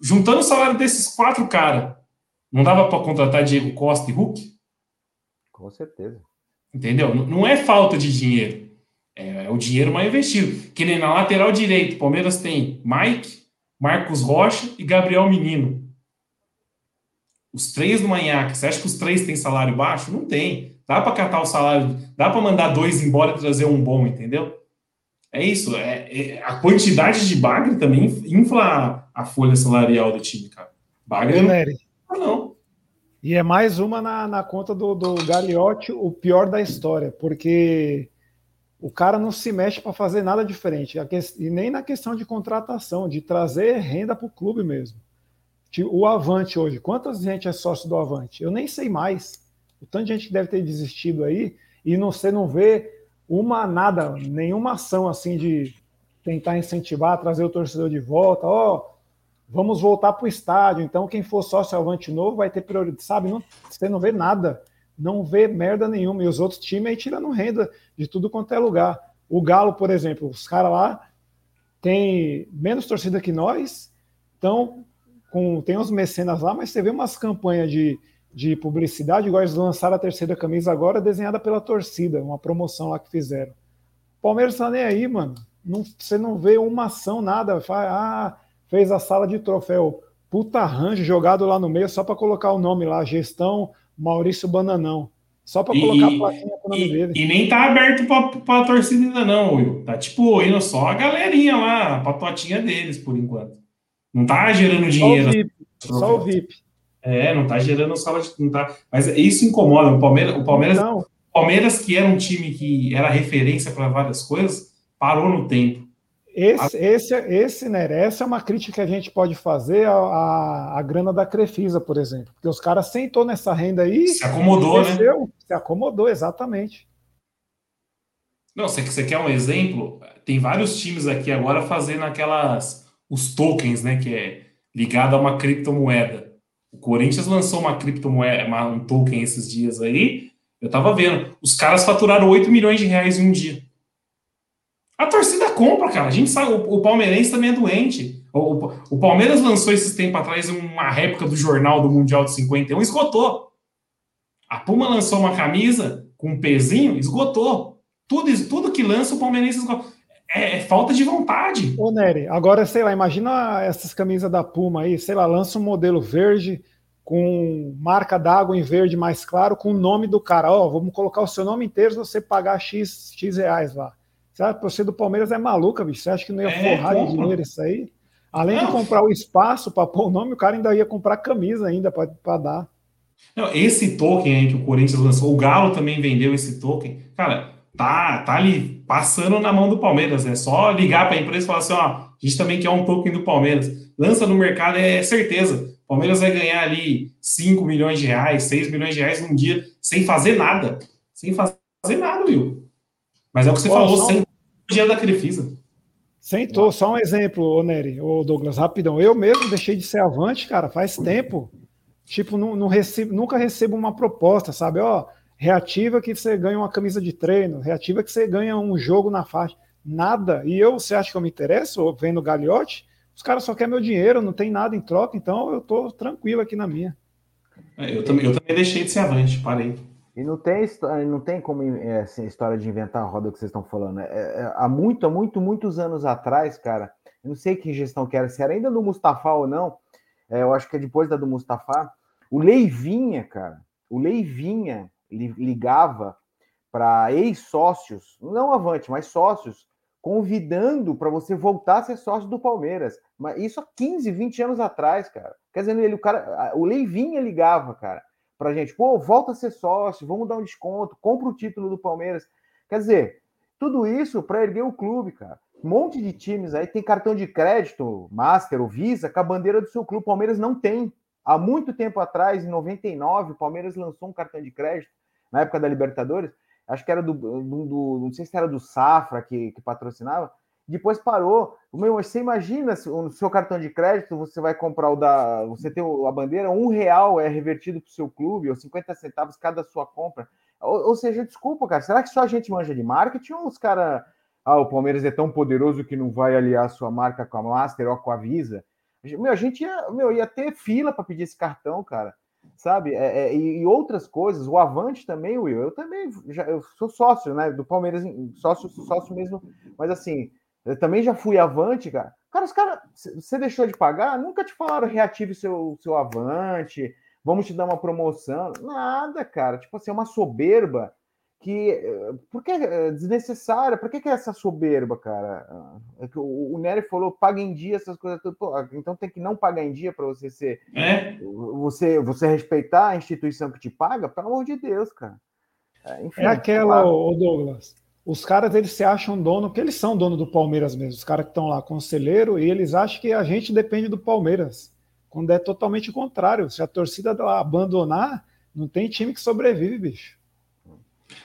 Juntando o salário desses quatro caras, não dava para contratar Diego Costa e Hulk? Com certeza. Entendeu? Não é falta de dinheiro. É, é o dinheiro mal investido. Que nem na lateral direito, o Palmeiras tem Mike, Marcos Rocha e Gabriel Menino. Os três no Manhaca, você acha que os três têm salário baixo? Não tem. Dá para catar o salário, dá para mandar dois embora e trazer um bom, entendeu? É isso. É, é, a quantidade de bagre também infla a, folha salarial do time, cara. Bagre não, não. E é mais uma na, na conta do, do Gagliotti, o pior da história, porque o cara não se mexe para fazer nada diferente. E nem na questão de contratação, de trazer renda para o clube mesmo. O Avante hoje, quantas gente é sócio do Avante? Eu nem sei mais. O tanto de gente que deve ter desistido aí e não, você não vê uma nada, nenhuma ação assim de tentar incentivar, trazer o torcedor de volta. Ó, oh, vamos voltar para o estádio. Então, quem for sócio Avante novo vai ter prioridade. Sabe, não, você não vê nada, não vê merda nenhuma. E os outros times aí tirando renda de tudo quanto é lugar. O Galo, por exemplo, os caras lá têm menos torcida que nós, então com, tem uns mecenas lá, mas você vê umas campanhas de de publicidade, igual eles lançaram a terceira camisa agora, desenhada pela torcida, uma promoção lá que fizeram. Palmeiras tá nem aí, mano. Não, você não vê uma ação, nada. Faz, ah, fez a sala de troféu. Puta arranjo jogado lá no meio só para colocar o nome lá, gestão Maurício Bananão. Só para colocar e, a plaquinha com o nome e, dele. E nem tá aberto para a torcida ainda, não, Will. Tá tipo indo só a galerinha lá, a patotinha deles, por enquanto. Não tá gerando dinheiro. Só o VIP. Só o VIP. É, não tá gerando sala de. Não tá, mas isso incomoda. O Palmeiras, o Palmeiras, o Palmeiras, que era um time que era referência para várias coisas, parou no tempo. Esse, esse, esse, né, essa é uma crítica que a gente pode fazer à, à grana da Crefisa, por exemplo. Porque os caras sentou nessa renda aí. Se acomodou, né? Se acomodou, exatamente. Não, você, você quer um exemplo? Tem vários times aqui agora fazendo aquelas. os tokens, né? Que é ligado a uma criptomoeda. O Corinthians lançou uma criptomoeda, um token esses dias aí. Eu tava vendo. Os caras faturaram 8 milhões de reais em um dia. A torcida compra, cara. A gente sabe, o, o palmeirense também é doente. O, o, o, Palmeiras lançou esses tempos atrás uma réplica do jornal do Mundial de 51, esgotou. A Puma lançou uma camisa com um pezinho, esgotou. Tudo, tudo que lança o palmeirense esgotou. É, é, falta de vontade. Ô, Nery, agora, sei lá, imagina essas camisas da Puma aí, sei lá, lança um modelo verde com marca d'água em verde mais claro, com o nome do cara. Ó, oh, vamos colocar o seu nome inteiro se você pagar X, X reais lá. Sabe, você do Palmeiras é maluca, bicho. Você acha que não ia é, forrar de dinheiro isso aí? Além não. de comprar o espaço para pôr o nome, o cara ainda ia comprar camisa ainda para dar. Não, esse token aí que o Corinthians lançou, o Galo também vendeu esse token. Cara, tá, tá ali passando na mão do Palmeiras. É só ligar para a empresa e falar assim: ó, a gente também quer um token do Palmeiras. Lança no mercado, é certeza. O Palmeiras vai ganhar ali 5 milhões de reais, 6 milhões de reais num dia, sem fazer nada. Sem fazer nada, Will. Mas é o que você Pô, falou, sem o dia da Crefisa. Sentou, só um exemplo, ô Nery, ô Douglas, rapidão. Eu mesmo deixei de ser avante, cara, faz tempo. Tipo, não, não recebo, nunca recebo uma proposta, sabe? Ó, reativa que você ganha uma camisa de treino, reativa que você ganha um jogo na faixa. Nada. E eu, você acha que eu me interesso vendo o Gagliotti? Os caras só querem meu dinheiro, não tem nada em troca, então eu tô tranquilo aqui na minha. É, eu, também, eu também deixei de ser avante, parei. E não tem, não tem como é, assim, história de inventar a roda que vocês estão falando. É, é, há muito, muito, muitos anos atrás, cara, não sei que gestão que era, se era ainda do Mustafa ou não, é, eu acho que é depois da do Mustafa, o Leivinha, cara, o Leivinha, ligava para ex-sócios, não avante, mas sócios, convidando para você voltar a ser sócio do Palmeiras. Mas isso há 15, 20 anos atrás, cara. Quer dizer, ele, o cara, o Leivinha ligava, cara, pra gente, pô, volta a ser sócio, vamos dar um desconto, compra o título do Palmeiras. Quer dizer, tudo isso para erguer o clube, cara. Um monte de times aí tem cartão de crédito, Master ou Visa, com a bandeira do seu clube. Palmeiras não tem. Há muito tempo atrás, em 99, o Palmeiras lançou um cartão de crédito na época da Libertadores, acho que era do, do, do, não sei se era do Safra que, que patrocinava, depois parou. Meu, você imagina no seu cartão de crédito, você vai comprar o da. Você tem a bandeira, um real é revertido para o seu clube, ou 50 centavos cada sua compra. Ou, ou, seja, desculpa, cara, será que só a gente manja de marketing ou os caras. Ah, o Palmeiras é tão poderoso que não vai aliar sua marca com a Master ou com a Visa? Meu, a gente ia, meu, ia ter fila para pedir esse cartão, cara sabe? É, é, e, outras coisas, o Avante também, Will, eu também já, eu sou sócio, né? Do Palmeiras, sócio, sócio mesmo, mas assim, eu também já fui Avante, cara. Cara, os caras, você deixou de pagar? Nunca te falaram reative seu, seu Avante, vamos te dar uma promoção. Nada, cara. Tipo assim, é uma soberba que por que é desnecessária? Por que, que é essa soberba, cara? É que o, o Nery falou paga em dia essas coisas tudo. Pô, então tem que não pagar em dia para você ser é. você você respeitar a instituição que te paga, pelo amor de Deus, cara. É, enfim, é aquela, o Douglas. Os caras eles se acham dono, que eles são dono do Palmeiras mesmo. Os caras que estão lá conselheiro e eles acham que a gente depende do Palmeiras, quando é totalmente o contrário. Se a torcida abandonar, não tem time que sobrevive, bicho.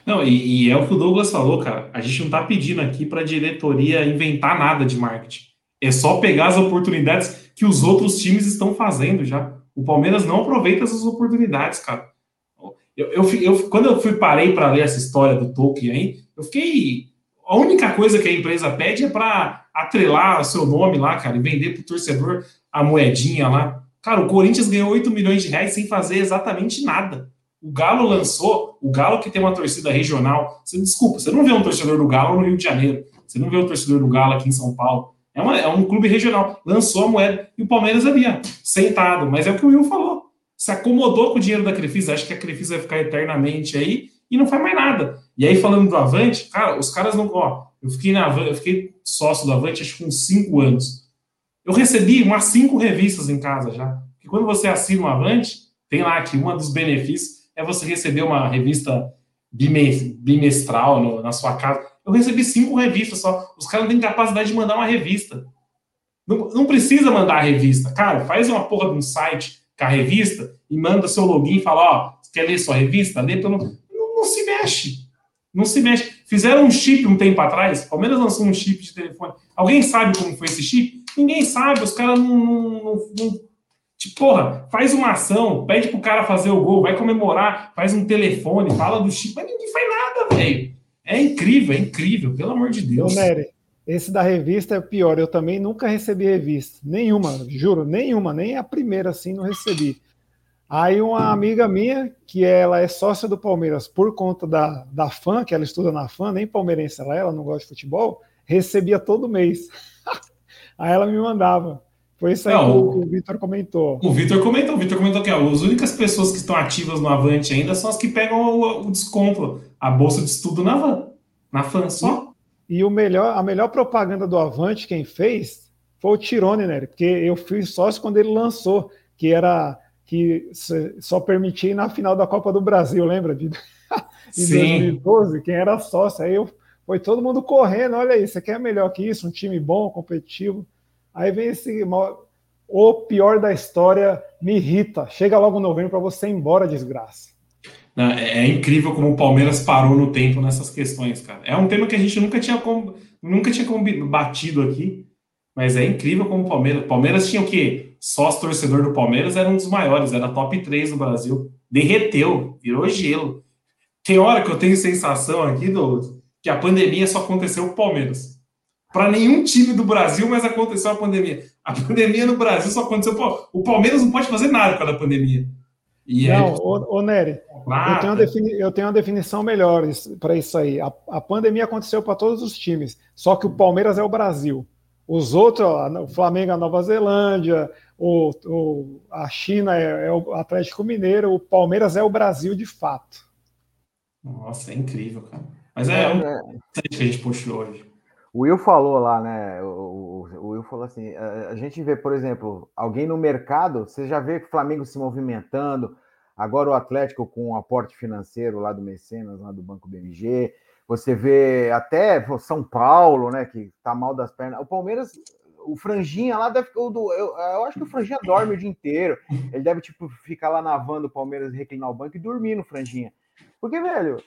Não, e, e, é o que o Douglas falou, cara. A gente não está pedindo aqui para a diretoria inventar nada de marketing. É só pegar as oportunidades que os outros times estão fazendo já. O Palmeiras não aproveita essas oportunidades, cara. Eu, eu, eu quando eu fui parei para ler essa história do Tolkien aí, eu fiquei. A única coisa que a empresa pede é para atrelar o seu nome lá, cara, e vender para o torcedor a moedinha lá. Cara, o Corinthians ganhou 8 milhões de reais sem fazer exatamente nada. O Galo lançou, o Galo que tem uma torcida regional. Você, desculpa, você não vê um torcedor do Galo no Rio de Janeiro. Você não vê um torcedor do Galo aqui em São Paulo. É, uma, é um clube regional. Lançou a moeda e o Palmeiras ali, ó, sentado. Mas é o que o Will falou. Se acomodou com o dinheiro da Crefisa. Acha que a Crefisa vai ficar eternamente aí e não faz mais nada. E aí, falando do Avante, cara, os caras não. Ó, eu fiquei, na, eu fiquei sócio do Avante acho que uns cinco anos. Eu recebi umas cinco revistas em casa já. Porque quando você assina o Avante, tem lá que uma dos benefícios é você receber uma revista bimestral no, na sua casa. Eu recebi cinco revistas só. Os caras não têm capacidade de mandar uma revista. Não, não, precisa mandar a revista. Cara, faz uma porra de um site com a revista e manda seu login e fala, ó, quer ler sua revista? Lê pelo... Não, não se mexe. Não se mexe. Fizeram um chip um tempo atrás, Palmeiras lançou um chip de telefone. Alguém sabe como foi esse chip? Ninguém sabe. Os caras não, não, não Tipo, porra, faz uma ação, pede pro cara fazer o gol, vai comemorar, faz um telefone, fala do Chico, mas ninguém faz nada, velho. É incrível, é incrível, pelo amor de Deus. Ô, Nery, esse da revista é pior. Eu também nunca recebi revista. Nenhuma, juro, nenhuma, nem a primeira assim não recebi. Aí uma amiga minha, que ela é sócia do Palmeiras por conta da, da fã, que ela estuda na fã, nem palmeirense ela é, ela não gosta de futebol, recebia todo mês. Aí ela me mandava. Foi isso aí não, que o, o Vitor comentou. O Vitor comentou, o Vitor comentou que ó, as únicas pessoas que estão ativas no Avante ainda são as que pegam o, o desconto, a bolsa de estudo na van, na FAN só. E, e, o melhor, a melhor propaganda do Avante, quem fez, foi o Tirone, né? Porque eu fui sócio quando ele lançou, que era que só permitia ir na final da Copa do Brasil, lembra? De, em 2012, quem era sócio, aí eu, foi todo mundo correndo, olha isso, você quer melhor que isso, um time bom, competitivo. Aí vem esse o pior da história, me irrita. Chega logo novembro para você ir embora, desgraça. É, é, incrível como o Palmeiras parou no tempo nessas questões, cara. É um tema que a gente nunca tinha, nunca tinha batido aqui, mas é incrível como o Palmeiras. Palmeiras tinha o quê? Sócio torcedor do Palmeiras era um dos maiores, era top 3 no Brasil. Derreteu, virou gelo. Tem hora que eu tenho sensação aqui, do que a pandemia só aconteceu com o Palmeiras para nenhum time do Brasil, mas aconteceu a pandemia. A pandemia no Brasil só aconteceu. Pô, o Palmeiras não pode fazer nada com a pandemia. E não, ô, ô Nery, eu tenho, defini... eu tenho, uma definição melhor para isso aí. A, a pandemia aconteceu para todos os times, só que o Palmeiras é o Brasil. Os outros, o Flamengo é a Nova Zelândia, o, o, a China é, é, o Atlético Mineiro, o Palmeiras é o Brasil de fato. Nossa, é incrível, cara. Mas é, é um é. que a gente puxou hoje. O Will falou lá, né? O, o, o, Will falou assim: a, a, gente vê, por exemplo, alguém no mercado, você já vê o Flamengo se movimentando, agora o Atlético com o aporte financeiro lá do Mecenas, lá do Banco BMG. Você vê até São Paulo, né? Que tá mal das pernas. O Palmeiras, o Franjinha lá deve. Eu, eu, eu acho que o Franjinha dorme o dia inteiro. Ele deve, tipo, ficar lá na van do Palmeiras, reclinar o banco e dormir no Franjinha. Porque, velho,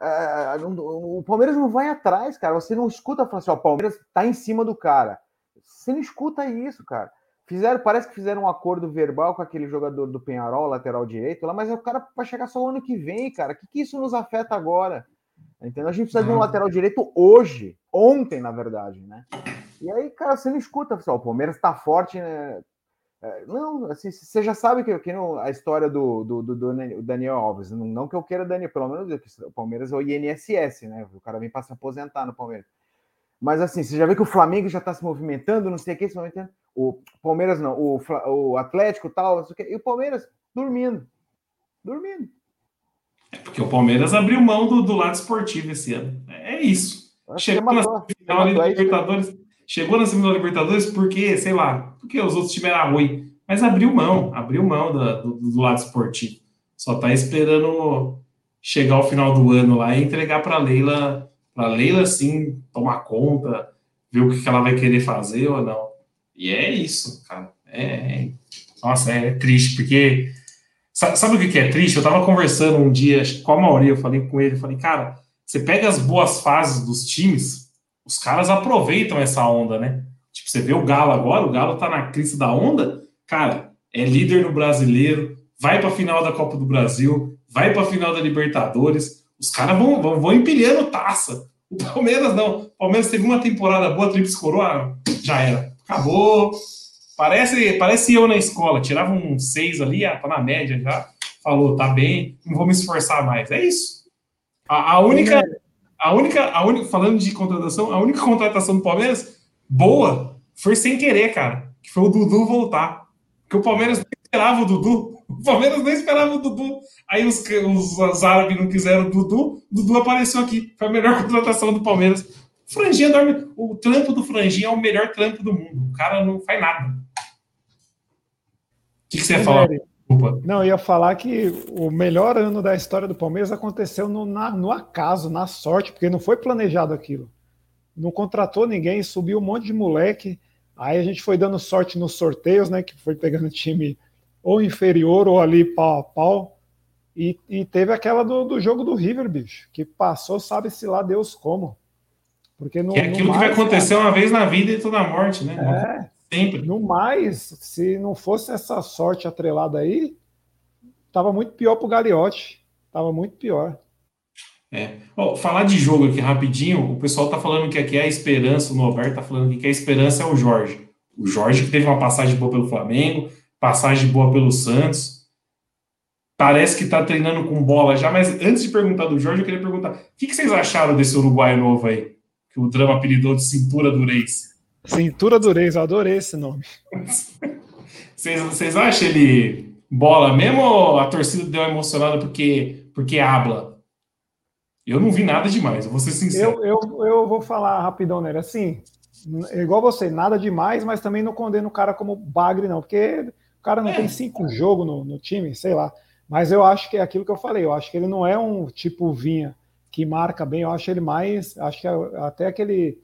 É, o Palmeiras não vai atrás, cara. Você não escuta falar assim, ó, o Palmeiras tá em cima do cara. Você não escuta isso, cara. Fizeram, parece que fizeram um acordo verbal com aquele jogador do Penharol, lateral direito, lá, mas é o cara vai chegar só o ano que vem, cara. O que, que isso nos afeta agora? Entendeu? A gente precisa de um lateral direito hoje, ontem, na verdade, né? E aí, cara, você não escuta, pessoal. O Palmeiras tá forte, né? É, não, assim, você já sabe que, que não, a história do, do, do, Daniel Alves, não, não, que eu queira Daniel, pelo menos o Palmeiras é o INSS, né? O cara vem para se aposentar no Palmeiras. Mas assim, você já vê que o Flamengo já está se movimentando, não sei o que, se movimentando. O Palmeiras não, o, o Atlético tal, não sei o que, e o Palmeiras dormindo. Dormindo. É porque o Palmeiras abriu mão do, do lado esportivo esse ano. É isso. Chegou na final da Libertadores. Chegou na semifinal da Libertadores porque, sei lá, porque os outros times eram ruins. Mas abriu mão, abriu mão do, do, do lado esportivo. Só tá esperando chegar ao final do ano lá e entregar para Leila, para Leila sim tomar conta, ver o que, ela vai querer fazer ou não. E é isso, cara. É, é nossa, é triste, porque Sabe o que é triste? Eu tava conversando um dia com a Mauri, eu falei com ele, eu falei, cara, você pega as boas fases dos times, os caras aproveitam essa onda, né? Tipo, você vê o Galo agora, o Galo tá na crise da onda, cara, é líder no brasileiro, vai pra final da Copa do Brasil, vai pra final da Libertadores, os caras vão, vão, vão empilhando taça. O Palmeiras não. O Palmeiras teve uma temporada boa, Trips Coroa, já era. Acabou, Parece, parece eu na escola, tirava um seis ali, ah, tá na média já, falou, tá bem, não vou me esforçar mais. É isso. A, a única, a única, a única, falando de contratação, a única contratação do Palmeiras boa foi sem querer, cara, que foi o Dudu voltar. Porque o Palmeiras não esperava o Dudu. O Palmeiras não esperava o Dudu. Aí os, os, os árabes não quiseram o Dudu, o Dudu apareceu aqui. Foi a melhor contratação do Palmeiras. Franjinha dorme. O trampo do Franjinha é o melhor trampo do mundo. O cara não faz nada que, que você ia falar? Desculpa. Não, eu ia falar que o melhor ano da história do Palmeiras aconteceu no, na, no acaso, na sorte, porque não foi planejado aquilo. Não contratou ninguém, subiu um monte de moleque. Aí a gente foi dando sorte nos sorteios, né? Que foi pegando time ou inferior ou ali pau a pau. E, e teve aquela do, do, jogo do River, bicho, que passou, sabe-se lá Deus como. Porque no, que é aquilo que vai acontecer cara, uma vez na vida e toda a morte, né? É, Sempre. No mais, se não fosse essa sorte atrelada aí, tava muito pior pro Gagliotti. Tava muito pior. É. Falar de jogo aqui rapidinho, o pessoal tá falando que aqui é a esperança, o Norbert tá falando que a esperança é o Jorge. O Jorge que teve uma passagem boa pelo Flamengo, passagem boa pelo Santos. Parece que tá treinando com bola já, mas antes de perguntar do Jorge, eu queria perguntar: o que, que vocês acharam desse Uruguai novo aí? Que o drama apelidou de cintura do Reis? Cintura Durez, eu adorei esse nome. Vocês, vocês acham ele bola mesmo ou a torcida deu emocionada porque, porque habla? Eu não vi nada demais, eu vou ser sincero. Eu, eu, eu vou falar rapidão, né? Assim, igual você, nada demais, mas também não condeno o cara como bagre, não, porque o cara não é. tem cinco jogos no, no time, sei lá. Mas eu acho que é aquilo que eu falei, eu acho que ele não é um tipo Vinha que marca bem, eu acho ele mais, acho que é até aquele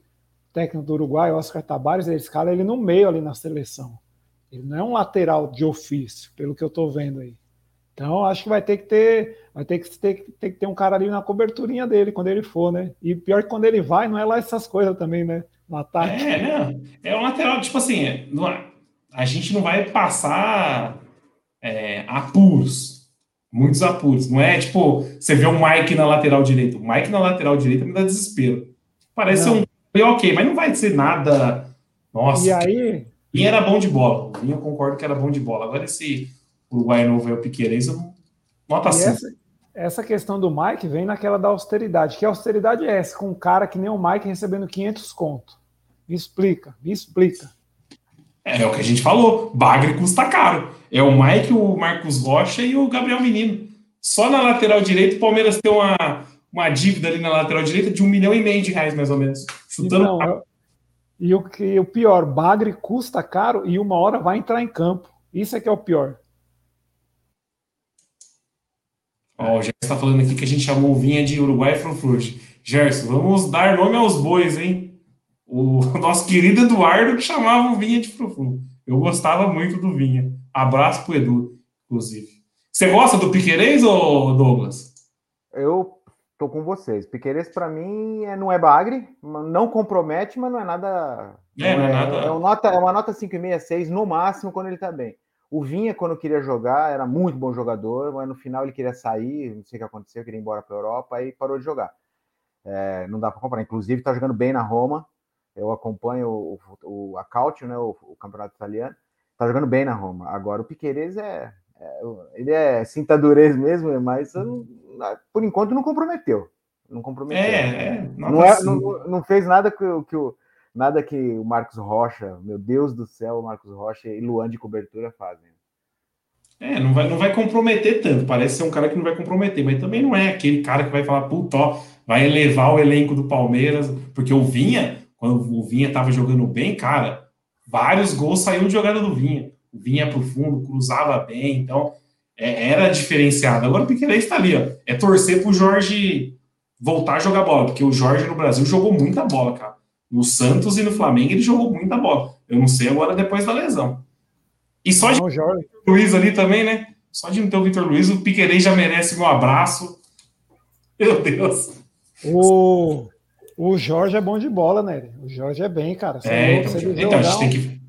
técnico do Uruguai, Oscar Tabares, ele escala ele no meio ali na seleção. Ele não é um lateral de ofício, pelo que eu estou vendo aí. Então, acho que vai ter que ter, vai ter que ter, ter que ter um cara ali na coberturinha dele quando ele for, né? E pior que quando ele vai, não é lá essas coisas também, né? No ataque. É, né? É um lateral, tipo assim, a gente não vai passar é, apuros, muitos apuros. Não é tipo, você vê o Mike na lateral direita. O Mike na lateral direita me dá desespero. Parece não. um ok, mas não vai ser nada. Nossa. E aí. Vinha era bom de bola. Vinha eu concordo que era bom de bola. Agora esse Uruguai novo é o Piqueires, eu nota assim. Essa, essa questão do Mike vem naquela da austeridade. Que austeridade é essa? Com um cara que nem o Mike recebendo 500 conto. Me explica, me explica. É, é o que a gente falou. Bagre custa caro. É o Mike, o Marcos Rocha e o Gabriel Menino. Só na lateral direita o Palmeiras tem uma, uma dívida ali na lateral direita de um milhão e meio de reais, mais ou menos. Chutando. Não, eu... E o, que, o pior, Bagre custa caro e uma hora vai entrar em campo. Isso é que é o pior. Ó, o Gerson está falando aqui que a gente chamou o Vinha de Uruguai Frufruge. Gerson, vamos dar nome aos bois, hein? O nosso querido Eduardo que chamava o Vinha de Frufru. Eu gostava muito do Vinha. Abraço pro Edu, inclusive. Você gosta do Piquerez ou Douglas? Eu tô com vocês. Piqueires, para mim, é, não é bagre, não compromete, mas não é nada. É, não é, é nada. É, uma nota, é uma nota 5,5, 6 no máximo quando ele tá bem. O Vinha, quando queria jogar, era muito bom jogador, mas no final ele queria sair, não sei o que aconteceu, queria ir embora para a Europa, aí parou de jogar. É, não dá para comprar. Inclusive, está jogando bem na Roma. Eu acompanho o, o, a Cautio, né, o, o, campeonato italiano. Está jogando bem na Roma. Agora, o Piqueires é, ele é cintadurez mesmo, mas por enquanto não comprometeu. Não comprometeu. É, é não, é, não, não, fez nada que, que o nada que o Marcos Rocha, meu Deus do céu, o Marcos Rocha e Luan de cobertura fazem. É, não vai, não vai comprometer tanto. Parece ser um cara que não vai comprometer, mas também não é aquele cara que vai falar, puta, ó, vai elevar o elenco do Palmeiras, porque o Vinha, quando o Vinha tava jogando bem, cara, vários gols saíram de jogada do Vinha. O Vinha pro fundo, cruzava bem, então é, era diferenciado. Agora o Piqueires está ali, ó. É torcer pro Jorge voltar a jogar bola, porque o Jorge no Brasil jogou muita bola, cara. No Santos e no Flamengo ele jogou muita bola. Eu não sei agora depois da lesão. E só não, de Jorge. Luiz ali também, né? Só de não ter o Vitor Luiz, o Piquerez já merece meu abraço. Meu Deus. O, o Jorge é bom de bola, né? O Jorge é bem, cara. Você é, então, então a gente tem que,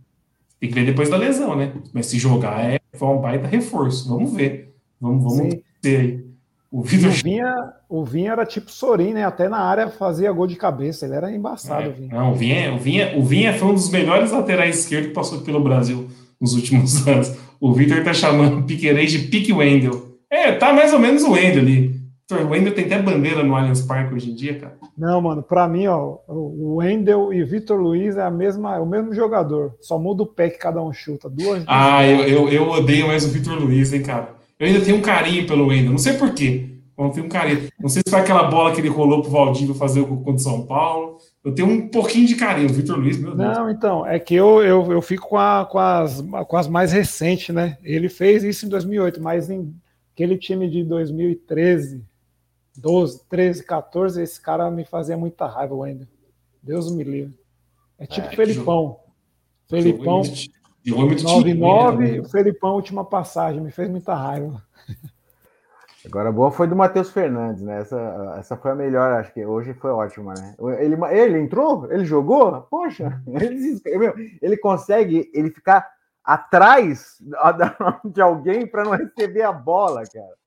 tem que ver depois da lesão, né? Mas se jogar é foi um baita reforço. Vamos ver. Vamos, vamos ver aí. O, Vitor... o, Vinha, o Vinha era tipo Sorin, né? Até na área fazia gol de cabeça. Ele era embaçado. É, o Vinha. Não, o Vinha, o, Vinha, o Vinha foi um dos melhores laterais esquerdos que passou pelo Brasil nos últimos anos. O Vitor tá chamando o Piquerez de Pique Wendel. É, tá mais ou menos o Wendel ali. O Wendel tem até bandeira no Allianz Parque hoje em dia, cara. Não, mano, pra mim, ó, o Wendel e Vitor Luiz é a mesma, é o mesmo jogador. Só muda o pé que cada um chuta. Duas Ah, eu, eu, eu, odeio mais o Vitor Luiz, hein, cara. Eu ainda tenho um carinho pelo Wendel. Não sei porquê. Eu tenho um carinho. Não sei se foi aquela bola que ele rolou pro Valdívio fazer o contra o São Paulo. Eu tenho um pouquinho de carinho. O Vitor Luiz, meu Deus. Não, então, é que eu, eu, eu fico com, a, com, as, com as mais recentes, né? Ele fez isso em 2008, mas em aquele time de 2013 12, 13, 14, esse cara me fazia muita raiva, o Wendel. Deus me livre. É tipo é, Felipão. Felipão, 9-9, o Felipão, última passagem, me fez muita raiva. Agora, a boa foi do Matheus Fernandes, né? Essa, essa foi a melhor, acho que hoje foi ótima, né? Ele, ele entrou? Ele jogou? Poxa, ele, ele consegue ele ficar atrás de alguém para não receber a bola, cara.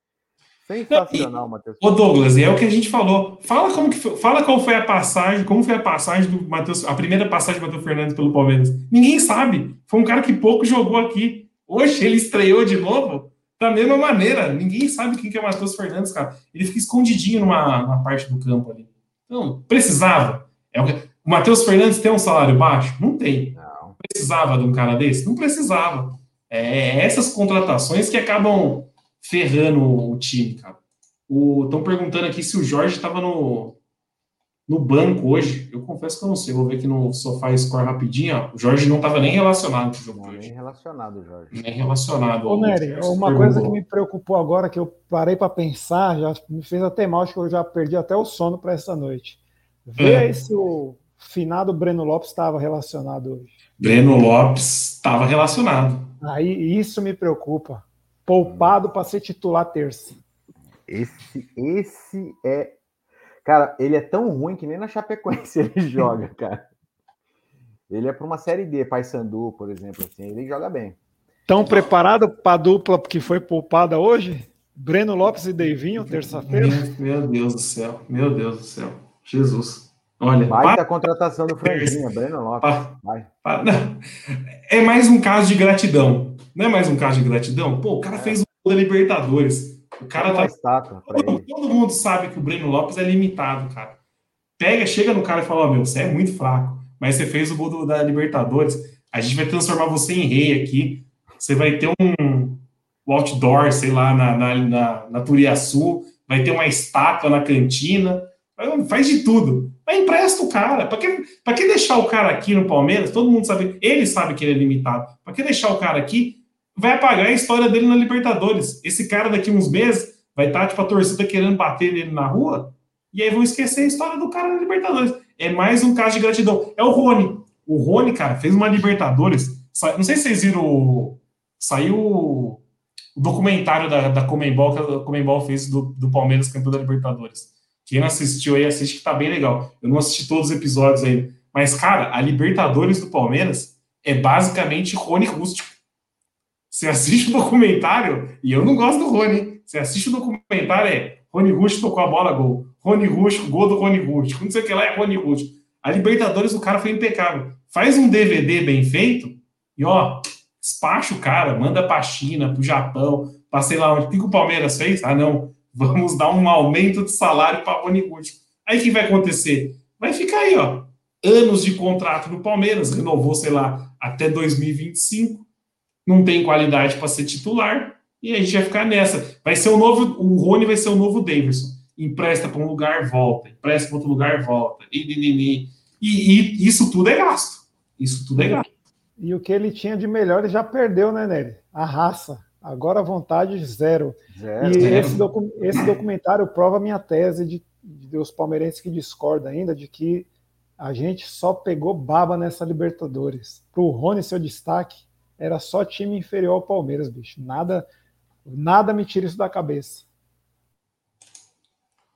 Sensacional, Matheus. Ô Douglas, é o que a gente falou. Fala como que foi, fala qual foi a passagem, como foi a passagem do Matheus, a primeira passagem do Matheus Fernandes pelo Palmeiras. Ninguém sabe. Foi um cara que pouco jogou aqui. Hoje ele estreou de novo da mesma maneira. Ninguém sabe quem que é o Matheus Fernandes, cara. Ele fica escondidinho numa, numa parte do campo ali. Então, precisava. É o, o Matheus Fernandes tem um salário baixo? Não tem. Não. Precisava de um cara desse? Não precisava. É essas contratações que acabam ferrando o time, cara. Estão perguntando aqui se o Jorge estava no, no banco hoje. Eu confesso que eu não sei. Vou ver aqui no sofá score rapidinho. Ó. O Jorge não estava nem relacionado com o jogo não, Nem relacionado, Jorge. Nem relacionado. Ô, Nery, uma perguntou. coisa que me preocupou agora, que eu parei para pensar, já me fez até mal, acho que eu já perdi até o sono para essa noite. Vê é. aí se o finado Breno Lopes estava relacionado hoje. Breno Lopes estava relacionado. Aí isso me preocupa poupado para ser titular terça. Esse, esse é. Cara, ele é tão ruim que nem na Chapecoense ele joga, cara. Ele é para uma série D, Paysandu, por exemplo, assim, ele joga bem. Tão preparado para a dupla que foi poupada hoje? Breno Lopes e Deivinho, terça-feira? Meu, Deus do céu, meu Deus do céu. Jesus. Olha, vai da contratação do Franjinha, Breno Lopes. vai. é mais um caso de gratidão. Não é mais um caso de gratidão? Pô, o cara é. fez o da Libertadores. O cara tá. Estátua todo, todo, mundo sabe que o Breno Lopes é limitado, cara. Pega, chega no cara e fala: Ó, oh, meu, você é muito fraco, mas você fez o gol da Libertadores. A gente vai transformar você em rei aqui. Você vai ter um outdoor, sei lá, na, na, na, na Turiaçu, vai ter uma estátua na cantina. Faz de tudo. Mas empresta o cara. Para que, pra que deixar o cara aqui no Palmeiras? Todo mundo sabe, ele sabe que ele é limitado. Para que deixar o cara aqui vai apagar a história dele na Libertadores. Esse cara daqui uns meses vai estar, tá, tipo, a torcida querendo bater nele na rua, e aí vão esquecer a história do cara na Libertadores. É mais um caso de gratidão. É o Rony. O Rony, cara, fez uma Libertadores. Não sei se vocês viram. Saiu o documentário da, da Comembol que a Comembol fez do, do Palmeiras campeão da Libertadores. Quem não assistiu aí, assiste que tá bem legal. Eu não assisti todos os episódios ainda. Mas, cara, a Libertadores do Palmeiras é basicamente Rony Rústico. Você assiste o documentário, e eu não gosto do Rony. Você assiste o documentário, é Rony Rústico tocou a bola, gol. Rony Rústico, gol do Rony Rústico. Não sei o que lá, é Rony Rústico. A Libertadores, o cara foi impecável. Faz um DVD bem feito e, ó, despacha o cara, manda pra China, pro Japão, pra sei lá onde. O que o Palmeiras fez? Ah, não vamos dar um aumento de salário para Ruth. Aí o que vai acontecer? Vai ficar aí, ó, anos de contrato no Palmeiras, renovou, sei lá, até 2025, não tem qualidade para ser titular, e a gente vai ficar nessa. Vai ser o novo, o Rony vai ser o novo Davidson. Empresta para um lugar, volta, empresta para outro lugar, volta. E, e, e, e, isso tudo é gasto. Isso tudo é gasto. E o que ele tinha de melhor ele já perdeu, né, Nery? A raça. Agora a vontade zero. zero e. Esse, docu esse, documentário prova a minha tese de, de os palmeirenses que discordam ainda de que a gente só pegou baba nessa Libertadores. Para o Rony, seu destaque, era só time inferior ao Palmeiras, bicho. Nada, nada me tira isso da cabeça.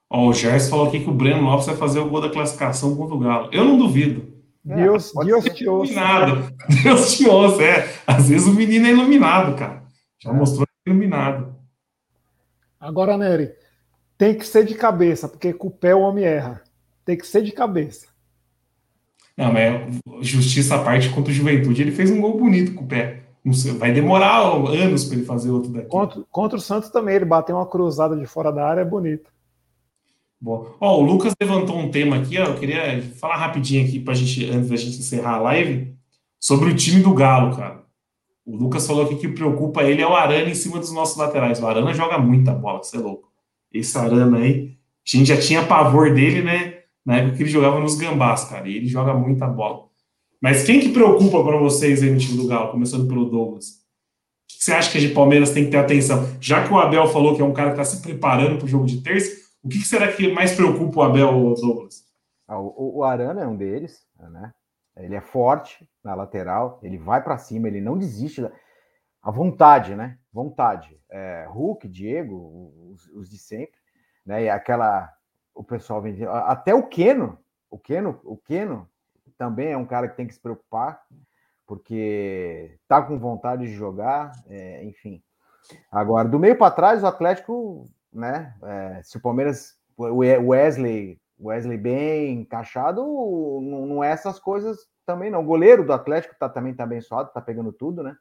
Ó, o Gerson falou aqui que o Breno Lopes vai fazer o gol da classificação contra o Galo. Eu não duvido. Deus, é, Deus te ouça. Iluminado. Deus te ouça, é. Às vezes o menino é iluminado, cara. Já mostrou iluminado. Agora, Nery, tem que ser de cabeça, porque com o pé o homem erra. Tem que ser de cabeça. Não, mas justiça à parte contra o Juventude, ele fez um gol bonito com o pé. Vai demorar anos para ele fazer outro daqui. Contra, contra, o Santos também, ele bateu uma cruzada de fora da área, é bonito. Bom, ó, o Lucas levantou um tema aqui, ó, eu queria falar rapidinho aqui para gente, antes da gente encerrar a live, sobre o time do Galo, cara. O Lucas falou que o que preocupa ele é o Arana em cima dos nossos laterais. O Arana joga muita bola, você é louco. Esse Arana aí, a gente já tinha pavor dele, né? Na época que ele jogava nos gambás, cara. E ele joga muita bola. Mas quem que preocupa para vocês aí no time do Galo, começando pelo Douglas? O que você acha que a de Palmeiras tem que ter atenção? Já que o Abel falou que é um cara que está se preparando para o jogo de terça, o que, que, será que mais preocupa o Abel, Douglas? Ah, o, o Arana é um deles, né? Ele é forte na lateral, ele vai para cima, ele não desiste. Da... A vontade, né? Vontade. É, Hulk, Diego, os, os, de sempre, né? E aquela. O pessoal vem. Até o Keno, o Keno, o Keno também é um cara que tem que se preocupar, porque tá com vontade de jogar, é, enfim. Agora, do meio para trás, o Atlético, né? É, se o Palmeiras, o Wesley Wesley bem encaixado, não, é essas coisas também não. O goleiro do Atlético tá, também tá abençoado, tá pegando tudo, né?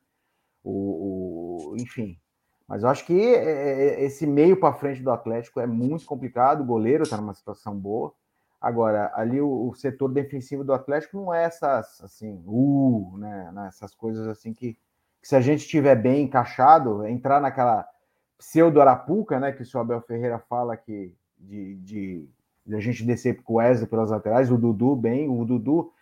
O, o enfim. Mas eu acho que é, é, esse meio para frente do Atlético é muito complicado. O goleiro tá numa situação boa. Agora, ali o, o, setor defensivo do Atlético não é essas, assim, uh, né? né essas coisas assim que, que se a gente estiver bem encaixado, entrar naquela pseudo Arapuca, né? Que o senhor Abel Ferreira fala que de, de a gente descer com o Wesley pelas laterais, o Dudu bem, o Dudu,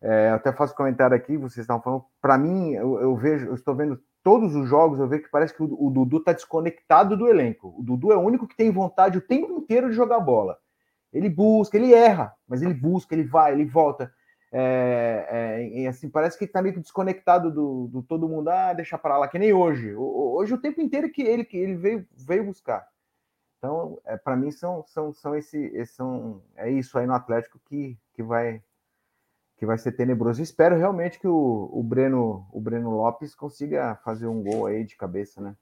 é, até faço comentário aqui, vocês estavam falando, para mim, eu, eu, vejo, eu estou vendo todos os jogos, eu vejo que parece que o, o Dudu está desconectado do elenco. O Dudu é o único que tem vontade o tempo inteiro de jogar bola. Ele busca, ele erra, mas ele busca, ele vai, ele volta. É, é, assim, parece que está meio desconectado do, do, todo mundo. Ah, deixa para lá, que nem hoje. Hoje o tempo inteiro que ele, que ele veio, veio buscar. Então, é, para mim, são, são, são esse, são, é isso aí no Atlético que, que, vai, que vai ser tenebroso. Espero realmente que o, o, Breno, o Breno Lopes consiga fazer um gol aí de cabeça, né?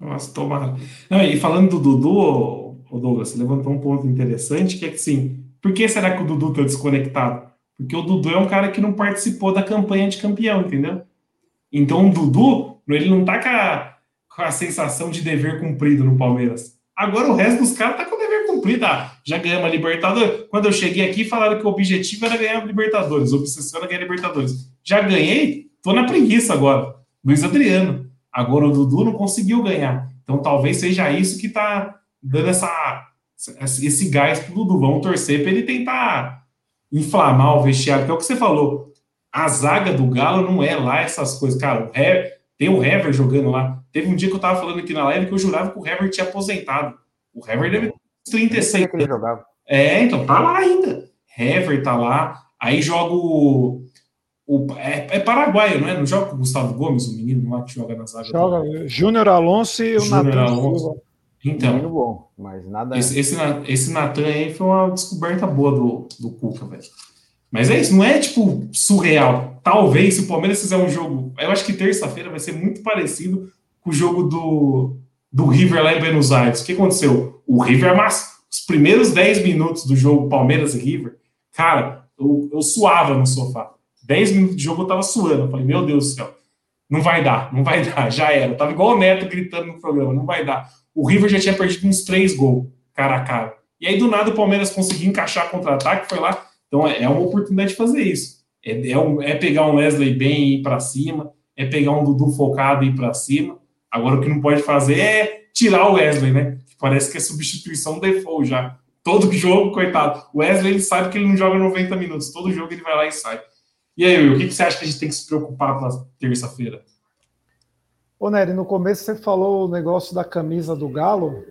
Nossa, tomara. Não, e falando do Dudu, o Douglas, levantou um ponto interessante, que é que sim, por que será que o Dudu está desconectado? Porque o Dudu é um cara que não participou da campanha de campeão, entendeu? Então o Dudu, ele não tá com a, com a sensação de dever cumprido no Palmeiras. Agora o resto dos caras tá com o dever cumprido. Ah, já ganhamos a Libertadores. Quando eu cheguei aqui, falaram que o objetivo era ganhar a Libertadores. A obsessão era ganhar a Libertadores. Já ganhei, tô na preguiça agora. Luiz Adriano. Agora o Dudu não conseguiu ganhar. Então talvez seja isso que tá dando essa, esse gás pro Dudu. Vamos torcer para ele tentar inflamar o vestiário, que é o que você falou. A zaga do Galo não é lá essas coisas. Cara, o Hever, tem o Hever jogando lá. Teve um dia que eu tava falando aqui na live que eu jurava que o Hever tinha aposentado. O Hever deve ter 36. Que ele jogava. É, então tá lá ainda. Hever tá lá. Aí joga o. o é, é, paraguaio, não é? Não joga com o Gustavo Gomes, o menino lá que joga na zaga. Joga do... Júnior Alonso e o Natan Alonso. Então, bom, mas nada. Esse, esse, esse Natan aí foi uma descoberta boa do, do Cuca, velho. Mas é isso, não é tipo surreal. Talvez se o Palmeiras fizer um jogo, eu acho que terça-feira vai ser muito parecido com o jogo do, do River lá em Buenos Aires. O que aconteceu? O River amassou. Os primeiros 10 minutos do jogo Palmeiras e River, cara, eu, eu suava no sofá. 10 minutos de jogo eu tava suando. Eu falei, meu Deus do céu, não vai dar, não vai dar, já era. Eu tava igual o Neto gritando no programa, não vai dar. O River já tinha perdido uns três gols, cara a cara. E aí, do nada, o Palmeiras conseguiu encaixar contra-ataque, foi lá. Então, é, é uma oportunidade de fazer isso. É, é, um, é pegar um Wesley bem e ir para cima, é pegar um Dudu focado e ir para cima. Agora, o que não pode fazer é tirar o Wesley, né? Parece que é substituição default já. Todo jogo, coitado. O Wesley ele sabe que ele não joga 90 minutos. Todo jogo ele vai lá e sai. E aí, Will, o que, que você acha que a gente tem que se preocupar para terça-feira? Ô, Nery, no começo você falou o negócio da camisa do Galo.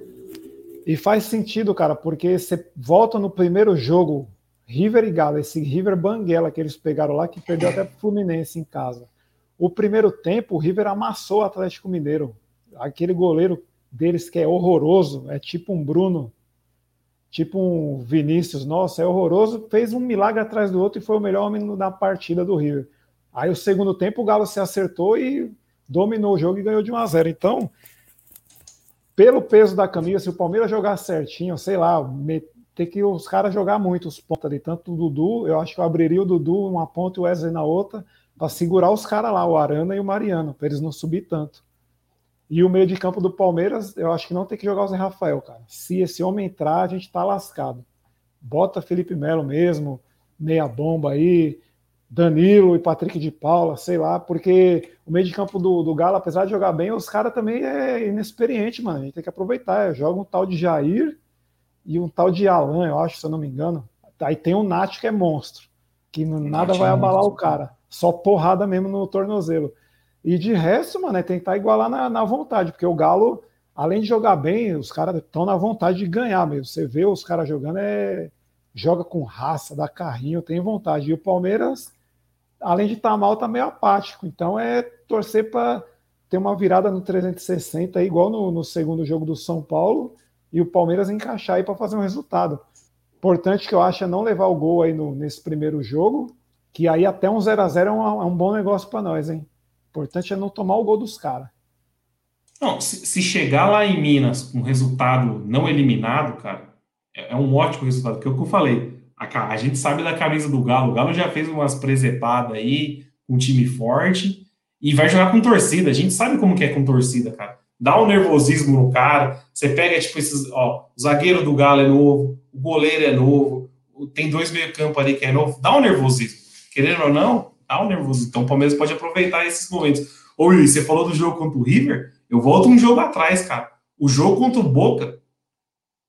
E faz sentido, cara, porque você volta no primeiro jogo, River e Galo, esse River Banguela que eles pegaram lá, que perdeu até pro Fluminense em casa. O primeiro tempo, o River amassou o Atlético Mineiro. Aquele goleiro deles que é horroroso, é tipo um Bruno, tipo um Vinícius, nossa, é horroroso, fez um milagre atrás do outro e foi o melhor homem da partida do River. Aí o segundo tempo o Galo se acertou e dominou o jogo e ganhou de 1 a 0. Então, pelo peso da camisa, se o Palmeiras jogar certinho, sei lá, ter que os caras jogar muito os pontos ali, tanto o Dudu, eu acho que eu abriria o Dudu uma ponta e o Wesley na outra, para segurar os caras lá, o Arana e o Mariano, para eles não subir tanto. E o meio de campo do Palmeiras, eu acho que não tem que jogar o Zé Rafael, cara. Se esse homem entrar, a gente tá lascado. Bota Felipe Melo mesmo, meia bomba aí, Danilo e Patrick de Paula, sei lá, porque o meio de campo do, do Galo, apesar de jogar bem, os caras também é inexperiente, mano. A gente tem que aproveitar. Joga um tal de Jair e um tal de Alan, eu acho, se eu não me engano. Aí tem o Nath, que é monstro, que nada vai é abalar o cara. Só porrada mesmo no tornozelo. E de resto, mano, é tentar igualar na, na vontade, porque o Galo, além de jogar bem, os caras estão na vontade de ganhar mesmo. Você vê os caras jogando, é joga com raça, dá carrinho, tem vontade. E o Palmeiras, além de estar tá mal, tá meio apático. Então é torcer para ter uma virada no 360, igual no, no, segundo jogo do São Paulo, e o Palmeiras encaixar aí para fazer um resultado. Importante que eu acho é não levar o gol aí no, nesse primeiro jogo, que aí até um 0 a 0 é um, é um bom negócio para nós, hein? importante é não tomar o gol dos caras. Não, se, se, chegar lá em Minas com resultado não eliminado, cara, é, é um ótimo resultado. Porque é o que eu falei, a, a, gente sabe da camisa do Galo. O Galo já fez umas presepadas aí, um time forte, e vai jogar com torcida. A gente sabe como que é com torcida, cara. Dá um nervosismo no cara. Você pega, tipo, esses. Ó, o zagueiro do Galo é novo, o goleiro é novo, tem dois meio-campo ali que é novo. Dá um nervosismo. Querendo ou não, tá um nervoso. Então o Palmeiras pode aproveitar esses momentos. Ô, Luiz, você falou do jogo contra o River? Eu volto um jogo atrás, cara. O jogo contra o Boca,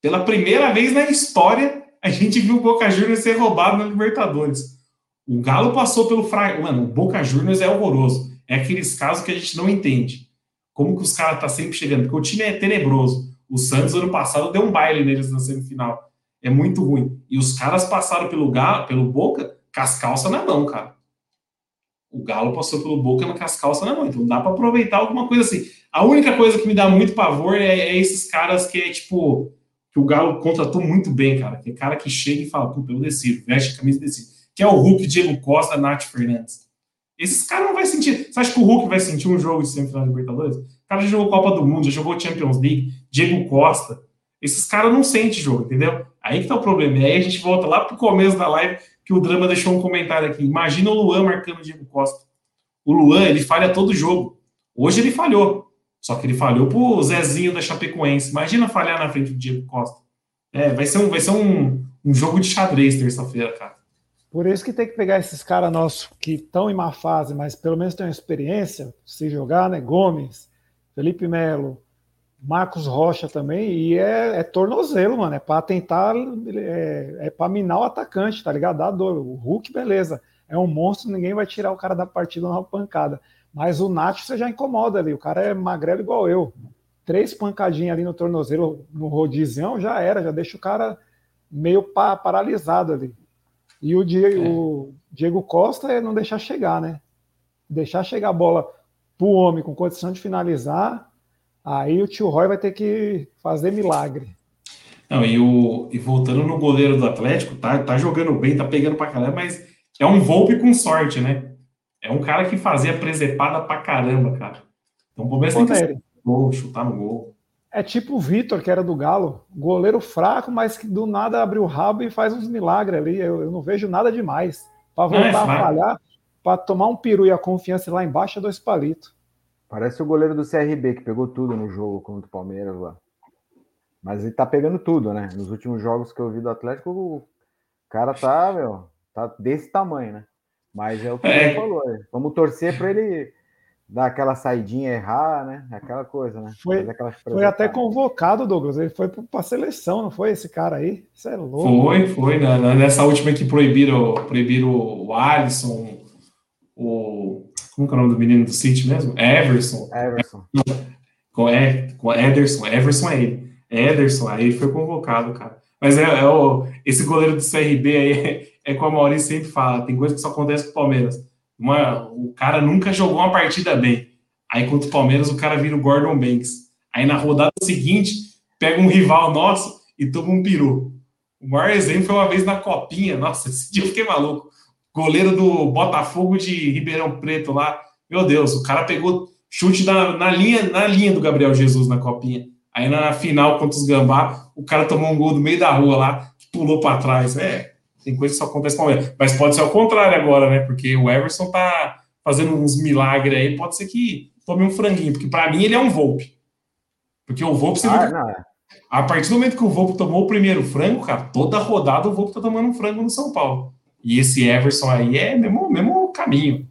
pela primeira vez na história, a gente viu o Boca Juniors ser roubado na Libertadores. O Galo passou pelo Fra... Mano, o Boca Juniors é horroroso. É aqueles casos que a gente não entende. Como que os caras tá sempre chegando? Porque o time é tenebroso. O Santos, ano passado, deu um baile neles na semifinal. É muito ruim. E os caras passaram pelo Galo, pelo Boca, com as calças na mão, cara o Galo passou pelo Boca com as calças na mão. Então dá para aproveitar alguma coisa assim. A única coisa que me dá muito pavor é, é, esses caras que é tipo. Que o Galo contratou muito bem, cara. Que é cara que chega e fala, puta, eu decido, veste a camisa e decido. Que é o Hulk, Diego Costa, Nath Fernandes. Esses caras não vai sentir. Você acha que o Hulk vai sentir um jogo de semifinal de Libertadores? O cara já jogou Copa do Mundo, já jogou Champions League, Diego Costa. Esses caras não sentem jogo, entendeu? Aí que tá o problema. E aí a gente volta lá pro começo da live que o Drama deixou um comentário aqui. Imagina o Luan marcando o Diego Costa. O Luan, ele falha todo jogo. Hoje ele falhou. Só que ele falhou pro Zezinho da Chapecoense. Imagina falhar na frente do Diego Costa. É, vai ser um, vai ser um, um jogo de xadrez terça-feira, cara. Por isso que tem que pegar esses caras nossos que estão em má fase, mas pelo menos têm experiência, se jogar, né? Gomes, Felipe Melo, Marcos Rocha também, e é, é tornozelo, mano. É para tentar, é, é para minar o atacante, tá ligado? Dá dor. O Hulk, beleza. É um monstro, ninguém vai tirar o cara da partida numa pancada. Mas o Nath você já incomoda ali. O cara é magrelo igual eu. Três pancadinhas ali no tornozelo, no rodizão, já era, já deixa o cara meio pa paralisado ali. E o Diego, é. o Diego Costa é não deixar chegar, né? Deixar chegar a bola pro homem com condição de finalizar Aí o tio Roy vai ter que fazer milagre. Não, e, o, e voltando no goleiro do Atlético, tá, tá jogando bem, tá pegando pra caramba, mas é um Volpe com sorte, né? É um cara que fazia presepada pra caramba, cara. Então o Palmeiras tem que gol, chutar no gol. É tipo o Vitor, que era do Galo, goleiro fraco, mas que do nada abre o rabo e faz uns milagres ali. Eu, eu não vejo nada demais. Para voltar é a falhar, para tomar um peru e a confiança lá embaixo é dois palitos. Parece o goleiro do CRB que pegou tudo no jogo contra o Palmeiras lá. Mas ele tá pegando tudo, né? Nos últimos jogos que eu vi do Atlético, o cara tá, meu, tá desse tamanho, né? Mas é o que é. ele falou. É. Vamos torcer para ele dar aquela saidinha, errar, né? Aquela coisa, né? Foi, foi até convocado, Douglas. Ele foi para a seleção, não foi esse cara aí? Isso é louco. Foi, foi. Né? Nessa última que proibiram, proibiram o Alisson, o. Como é o nome do menino do City mesmo? Everson. Everson. Com, é, com Ederson. Everson é ele. Ederson, aí foi convocado, cara. Mas é, é o, esse goleiro do CRB aí é, é como a Maurício sempre fala, tem coisa que só acontece com o Palmeiras. Uma, o cara nunca jogou uma partida bem. Aí contra o Palmeiras o cara vira o Gordon Banks. Aí na rodada seguinte, pega um rival nosso e toma um peru. O maior exemplo foi uma vez na Copinha. Nossa, esse dia eu fiquei maluco. Goleiro do Botafogo de Ribeirão Preto lá. Meu Deus, o cara pegou chute na, na, linha, na linha do Gabriel Jesus na Copinha. Aí na final contra os Gambá, o cara tomou um gol do meio da rua lá, que pulou para trás. É, tem coisa que só acontece com ele. Mas pode ser ao contrário agora, né? Porque o Everson tá fazendo uns milagres aí, pode ser que tome um franguinho, porque para mim ele é um Volpe. Porque o Volpe, ah, a partir do momento que o Volpe tomou o primeiro frango, cara, toda rodada o Volpe tá tomando um frango no São Paulo. E esse Everson aí é mesmo, mesmo caminho.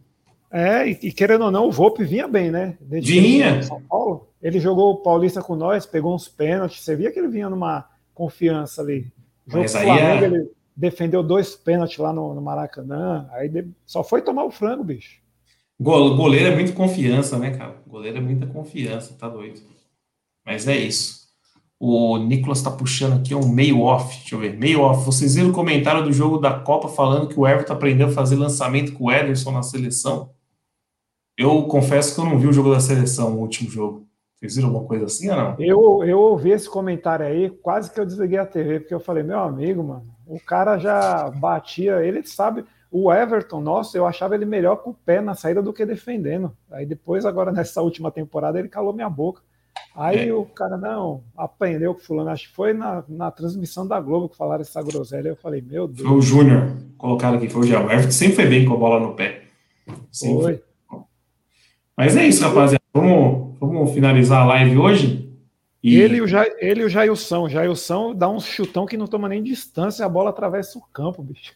É, e, e querendo ou não, o Volpe vinha bem, né? Desde vinha. São Paulo. Ele jogou o Paulista com nós, pegou uns pênaltis. Você via que ele vinha numa confiança ali. O jogo Flamengo, é... ele defendeu dois pênaltis lá no, no Maracanã. Aí só foi tomar o frango, bicho. Goleiro é muito confiança, né, cara? Goleiro é muita confiança, tá doido. Mas é isso. O Nicolas tá puxando aqui um meio off. Deixa eu ver. Meio off. Vocês viram o comentário do jogo da Copa falando que o Everton aprendeu a fazer lançamento com o Ederson na seleção? Eu confesso que eu não vi o jogo da seleção, o último jogo. Vocês viram alguma coisa assim ou não? Eu, eu ouvi esse comentário aí, quase que eu desliguei a TV, porque eu falei, meu amigo, mano, o cara já batia, ele sabe. O Everton, nossa, eu achava ele melhor com o pé na saída do que defendendo. Aí depois, agora nessa última temporada, ele calou minha boca. Aí é. o cara, não, aprendeu com fulano, acho que foi na, na transmissão da Globo que falaram essa groselha. Eu falei, meu Deus. Foi o Júnior, colocaram aqui, foi o Gel. O Everton sempre foi bem com a bola no pé. Sempre. Foi. Mas é isso, rapaziada. Vamos, vamos finalizar a live hoje? E... Ele, o ja, ele e o Jailson. O Jailson dá um chutão que não toma nem distância, a bola atravessa o campo, bicho.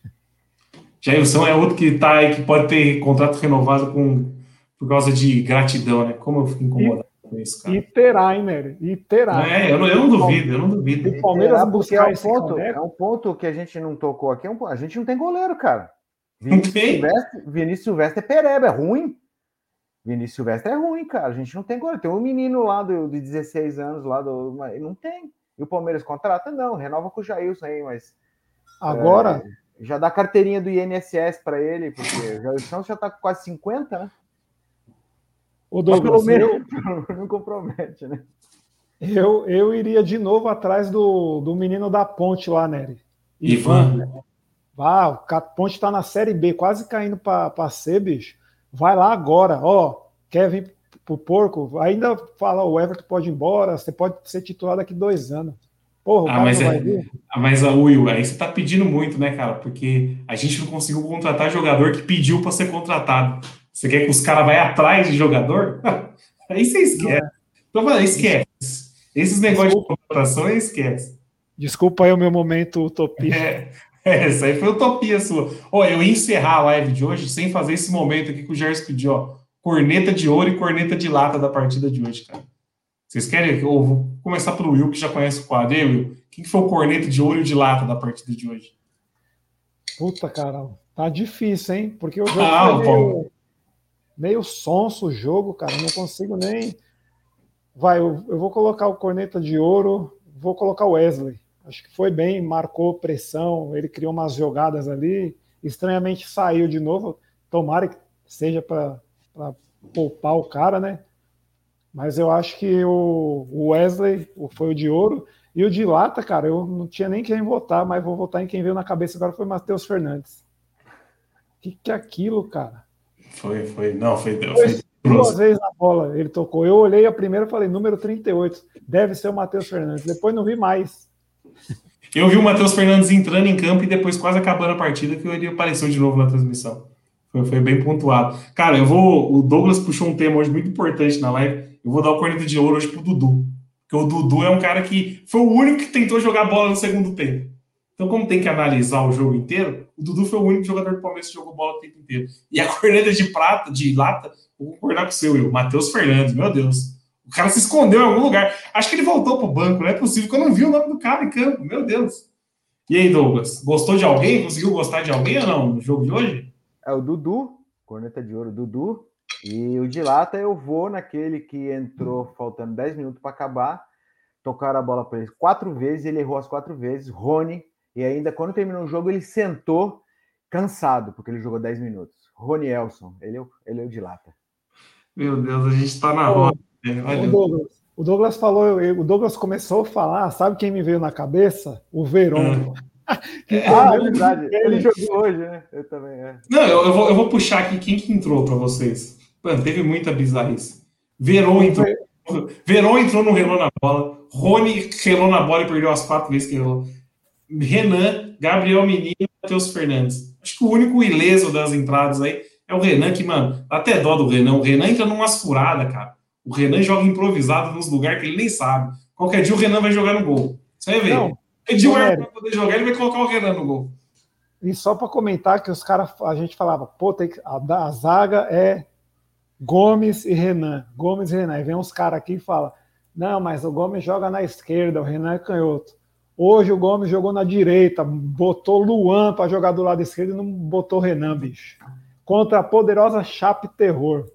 Jailson é outro que tá aí, que pode ter contrato renovado com, por causa de gratidão, né? Como eu fico incomodado e, com isso, cara. E terá, hein, Nery? E terá. É, eu não, eu não duvido, eu não duvido. O Palmeiras terá, buscar é um ponto, é um ponto que a gente não tocou aqui, é um, a gente não tem goleiro, cara. Vinícius Silvestre, Vinícius Silvestre é pereba, é ruim. Vinícius Silvestre é ruim, cara. A gente não tem goleiro. Tem um menino lá do, de 16 anos, lá do. Mas não tem. E o Palmeiras contrata? Não, renova com o Jailson aí, mas. Agora. É, já dá carteirinha do INSS para ele, porque o Jailson já tá com quase 50, né? O Douglas, pelo menos eu... não compromete, né? Eu, eu iria de novo atrás do, do menino da ponte lá, Nery. Ivan. Ivan. Ah, o Ponte tá na Série B, quase caindo para C, bicho vai lá agora, ó, quer vir pro porco, ainda fala, o Everton pode ir embora, você pode ser titular daqui dois anos. Porra, ah, mas, é, ah, mas a Will, aí você tá pedindo muito, né, cara? Porque a gente não conseguiu contratar jogador que pediu para ser contratado. Você quer que os caras vá atrás de jogador? aí você esquece. É. Então, esquece. Esses negócios de contratação, esquece. Desculpa aí o meu momento utopia. É, É, essa aí foi utopia sua. Ó, eu ia encerrar a live de hoje sem fazer esse momento aqui que o Gerson pediu, ó. Corneta de ouro e corneta de lata da partida de hoje, cara. Vocês querem? Eu vou começar pelo Will, que já conhece o quadro. Will, quem que foi o corneta de ouro e de lata da partida de hoje? Puta, cara, tá difícil, hein? Porque o jogo ah, foi meio, meio sonso o jogo, cara. Não consigo nem. Vai, eu, eu vou colocar o corneta de ouro, vou colocar o Wesley. Acho que foi bem, marcou pressão, ele criou umas jogadas ali. Estranhamente saiu de novo. Tomara que seja para poupar o cara, né? Mas eu acho que o Wesley foi o de ouro. E o de lata, cara, eu não tinha nem quem votar, mas vou votar em quem veio na cabeça agora foi Matheus Fernandes. O que, que é aquilo, cara? Foi, foi. Não, foi. foi duas vezes na bola ele tocou. Eu olhei a primeira e falei, número 38. Deve ser o Matheus Fernandes. Depois não vi mais. Eu vi o Matheus Fernandes entrando em campo e depois quase acabando a partida que ele apareceu de novo na transmissão. Foi, foi, bem pontuado. Cara, eu vou. O Douglas puxou um tema hoje muito importante na live. Eu vou dar o corneta de ouro hoje pro Dudu. Porque o Dudu é um cara que foi o único que tentou jogar bola no segundo tempo. Então, como tem que analisar o jogo inteiro, o Dudu foi o único jogador do Palmeiras que jogou bola o tempo inteiro. E a corneta de prata, de lata, vou concordar com o seu, eu, Matheus Fernandes, meu Deus. O cara se escondeu em algum lugar. Acho que ele voltou pro banco, não é possível, que eu não vi o nome do cara em campo, meu Deus. E aí, Douglas, gostou de alguém? Conseguiu gostar de alguém ou não no jogo de hoje? É o Dudu, corneta de ouro, Dudu. E o de lata eu vou naquele que entrou faltando 10 minutos para acabar. Tocaram a bola para ele quatro vezes, ele errou as quatro vezes. Rony, e ainda quando terminou o jogo, ele sentou cansado, porque ele jogou 10 minutos. Rony Elson, ele é o, ele é o de lata. Meu Deus, a gente está na roda. O Douglas, o Douglas falou, o Douglas começou a falar, sabe quem me veio na cabeça? O Verón. ah, é verdade. Ele jogou hoje, né? Eu também. É. Não, eu, eu, vou, eu vou puxar aqui quem que entrou para vocês. Mano, teve muita bizarrice. Verón entrou. Verón entrou no relou na bola. Rony relou na bola e perdeu as quatro vezes que relou. Renan, Gabriel Menino e Matheus Fernandes. Acho que o único ileso das entradas aí é o Renan, que, mano, dá até dó do Renan. O Renan entra numas furadas, cara. O Renan joga improvisado nos lugares que ele nem sabe. Qualquer dia o Renan vai jogar no gol. Você vai ver. Não, Renan vai poder jogar, ele vai colocar o Renan no gol. E só para comentar que os caras, a gente falava, pô, tem que, a, a zaga é Gomes e Renan. Gomes e Renan. Aí vem uns caras aqui e fala: não, mas o Gomes joga na esquerda, o Renan é canhoto. Hoje o Gomes jogou na direita, botou Luan para jogar do lado esquerdo e não botou Renan, bicho. Contra a poderosa Chape Terror.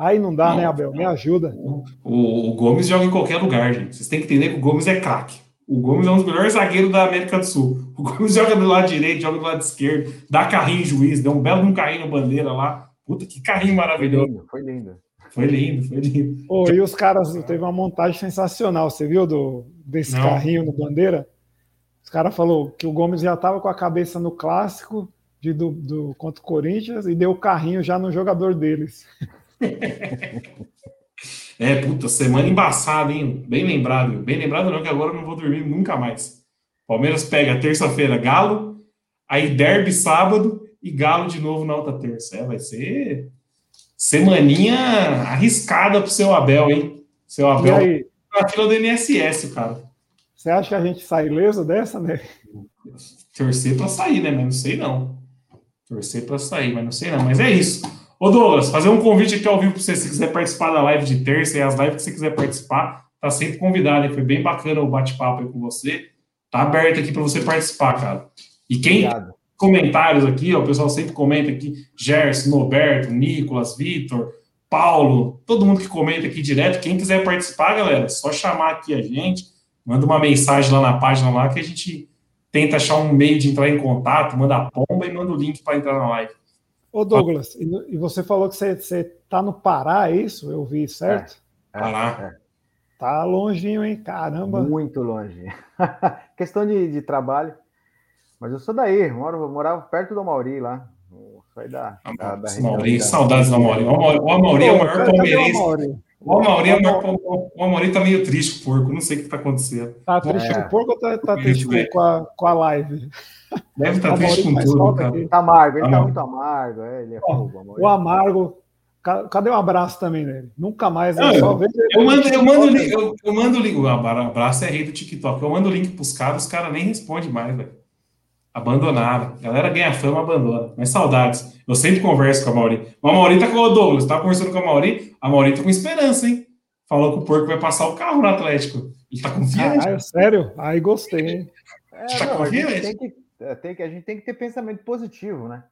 Aí não dá, não, né, Abel? Me ajuda. O, o, Gomes joga em qualquer lugar, gente. Vocês têm que entender que o Gomes é craque. O Gomes é um dos melhores zagueiros da América do Sul. O Gomes joga do lado direito, joga do lado esquerdo, dá carrinho em juiz, deu um belo um carrinho no bandeira lá. Puta, que carrinho maravilhoso. Foi lindo, foi lindo. Foi lindo, foi lindo. e os caras, teve uma montagem sensacional, você viu, do, desse Não. carrinho no bandeira? Os caras falou que o Gomes já estava com a cabeça no clássico de, do, do, contra o Corinthians e deu o carrinho já no jogador deles. é, puta, semana embaçada, hein? Bem lembrado. Bem lembrado não, que agora eu não vou dormir nunca mais. Palmeiras pega terça-feira Galo, aí derby sábado, e Galo de novo na outra terça. É, vai ser semaninha arriscada pro seu Abel, hein? Seu Abel na fila do NSS, cara. Você acha que a gente sai ileso dessa, né? Torcer para sair, né? Mas não sei não. Torcer para sair, mas não sei não. Mas é isso. Ô Douglas, fazer um convite aqui ao vivo para você, se quiser participar da live de terça e as lives que você quiser participar, tá sempre convidado. Hein? Foi bem bacana o bate-papo aí com você. Tá aberto aqui para você participar, cara. E quem Obrigado comentários aqui, ó, o pessoal sempre comenta aqui, Gerson, Noberto, Nicolas, Vitor, Paulo, todo mundo que comenta aqui direto. Quem quiser participar, galera, só chamar aqui a gente, manda uma mensagem lá na página lá que a gente tenta achar um meio de entrar em contato, manda a pomba e manda o link para entrar na live. Ô Douglas, e você falou que você, você tá no Pará, é isso? Eu vi, certo? É, é, Pará. É. Tá longinho, hein? Caramba. Muito longe. Questão de, de trabalho. Mas eu sou daí, moro, morava perto do Mauri lá. Sai da, da, da Mauri, saudades do Mauri. O Mauri é o maior palmeirense. O Amauri, é maior, o Amauri tá meio triste com o porco, não sei o que tá acontecendo. Tá triste é. com o porco ou tá, tá triste com, com, a, com a live? Deve estar tá triste com tudo, cara. Tá amargo, ele tá muito amargo. É, ele é fogo, o amargo, Cadê o um abraço também nele? Nunca mais. Não, eu, eu, mando, eu, mando, eu, eu mando o link. O abraço é rei do TikTok. Eu mando o link pros caras, os caras nem respondem mais, velho. Abandonaram. A galera ganha fama, abandona. Mas saudades. Eu sempre converso com a Mauri. A Mauri tá com o Douglas, tá conversando com a Mauri. A Mauri tá com esperança, hein? Falou que o porco vai passar o carro no Atlético. Ele tá confiante. Ah, é sério? Aí gostei, hein? É, tá não, confiante? A gente, tem que, tem que, a gente tem que ter pensamento positivo, né?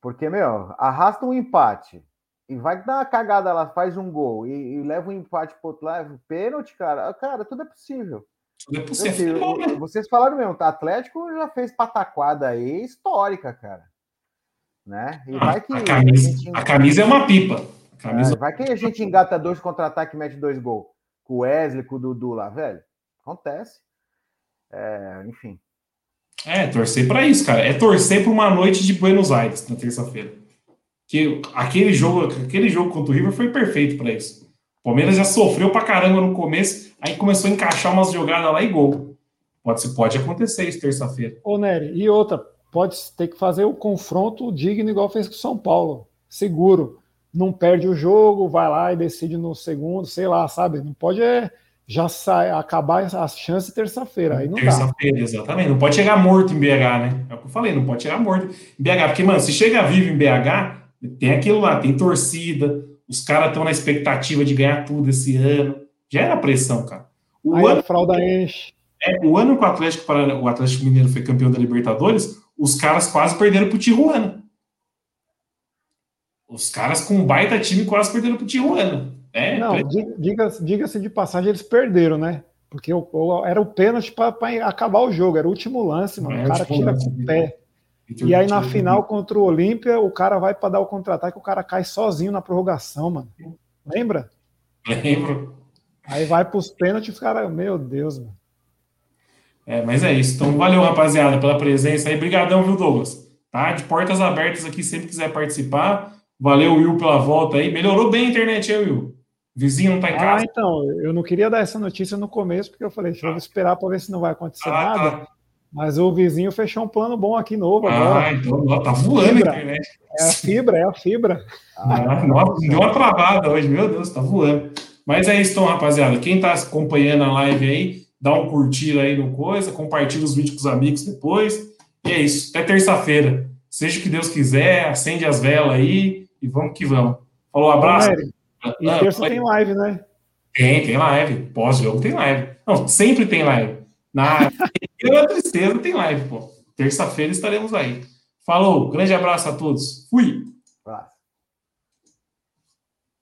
Porque, meu, arrasta um empate e vai dar uma cagada lá, faz um gol e, e leva um empate pro outro lado, pênalti, cara. Cara, tudo é possível. Tudo é possível. Assim, vocês falaram mesmo, o Atlético já fez pataquada aí histórica, cara. Né? E ah, vai que. A camisa, a camisa é uma pipa. Camisa... É, vai que a gente engata dois contra-ataque e mete dois gols. Com o Wesley, com o Dudu lá, velho. Acontece. É, enfim. É, torcer para isso, cara. É torcer para uma noite de Buenos Aires na terça-feira. Que aquele jogo, aquele jogo contra o River foi perfeito para isso. O Palmeiras já sofreu pra caramba no começo, aí começou a encaixar umas jogadas lá e gol. Pode, pode acontecer isso terça-feira. Ô, Nery, e outra, pode ter que fazer o confronto digno igual fez com o São Paulo. Seguro. Não perde o jogo, vai lá e decide no segundo, sei lá, sabe? Não pode é, já sai, acabar as chances terça-feira. Aí não Terça-feira, exatamente. Não pode chegar morto em BH, né? É o que eu falei, não pode chegar morto em BH. Porque, mano, se chega vivo em BH, tem aquilo lá, tem torcida, os caras estão na expectativa de ganhar tudo esse ano. Já era pressão, cara. O Aí ano, a fralda enche. É, o ano que o Atlético, o Atlético Mineiro foi campeão da Libertadores, os caras quase perderam pro Tijuana. Os caras com um baita time quase perderam pro Tijuana. É, Não, diga-se diga de passagem, eles perderam, né? Porque o, o, era o pênalti para acabar o jogo, era o último lance, mano. É, o cara tira com o pé. E aí na final contra o Olímpia, o cara vai para dar o contra-ataque, o cara cai sozinho na prorrogação, mano. Lembra? Lembro. Aí vai para os pênaltis, os caras, meu Deus, mano. É, mas é isso. Então, valeu, rapaziada, pela presença aí. Obrigadão, viu, Douglas? Tá? De portas abertas aqui, sempre quiser participar. Valeu, Will, pela volta aí. Melhorou bem a internet, aí, Will. Vizinho não tá em ah, casa. Ah, então, eu não queria dar essa notícia no começo, porque eu falei, deixa eu esperar para ver se não vai acontecer ah, nada. Tá. Mas o vizinho fechou um plano bom aqui novo agora. Ah, então ó, tá voando fibra. a internet. É a fibra, é a fibra. Ah, nossa, deu uma travada hoje, meu Deus, tá voando. Mas é isso, então, rapaziada. Quem tá acompanhando a live aí, dá um curtir aí no coisa, compartilha os vídeos com os amigos depois. E é isso. Até terça-feira. Seja o que Deus quiser, acende as velas aí e vamos que vamos. Falou, abraço. E ah, terça tem live, né? Tem, tem live. Pós-jogo tem live. Não, sempre tem live. Na tristeza tem live, pô. Terça-feira estaremos aí. Falou, grande abraço a todos. Fui. Abraço.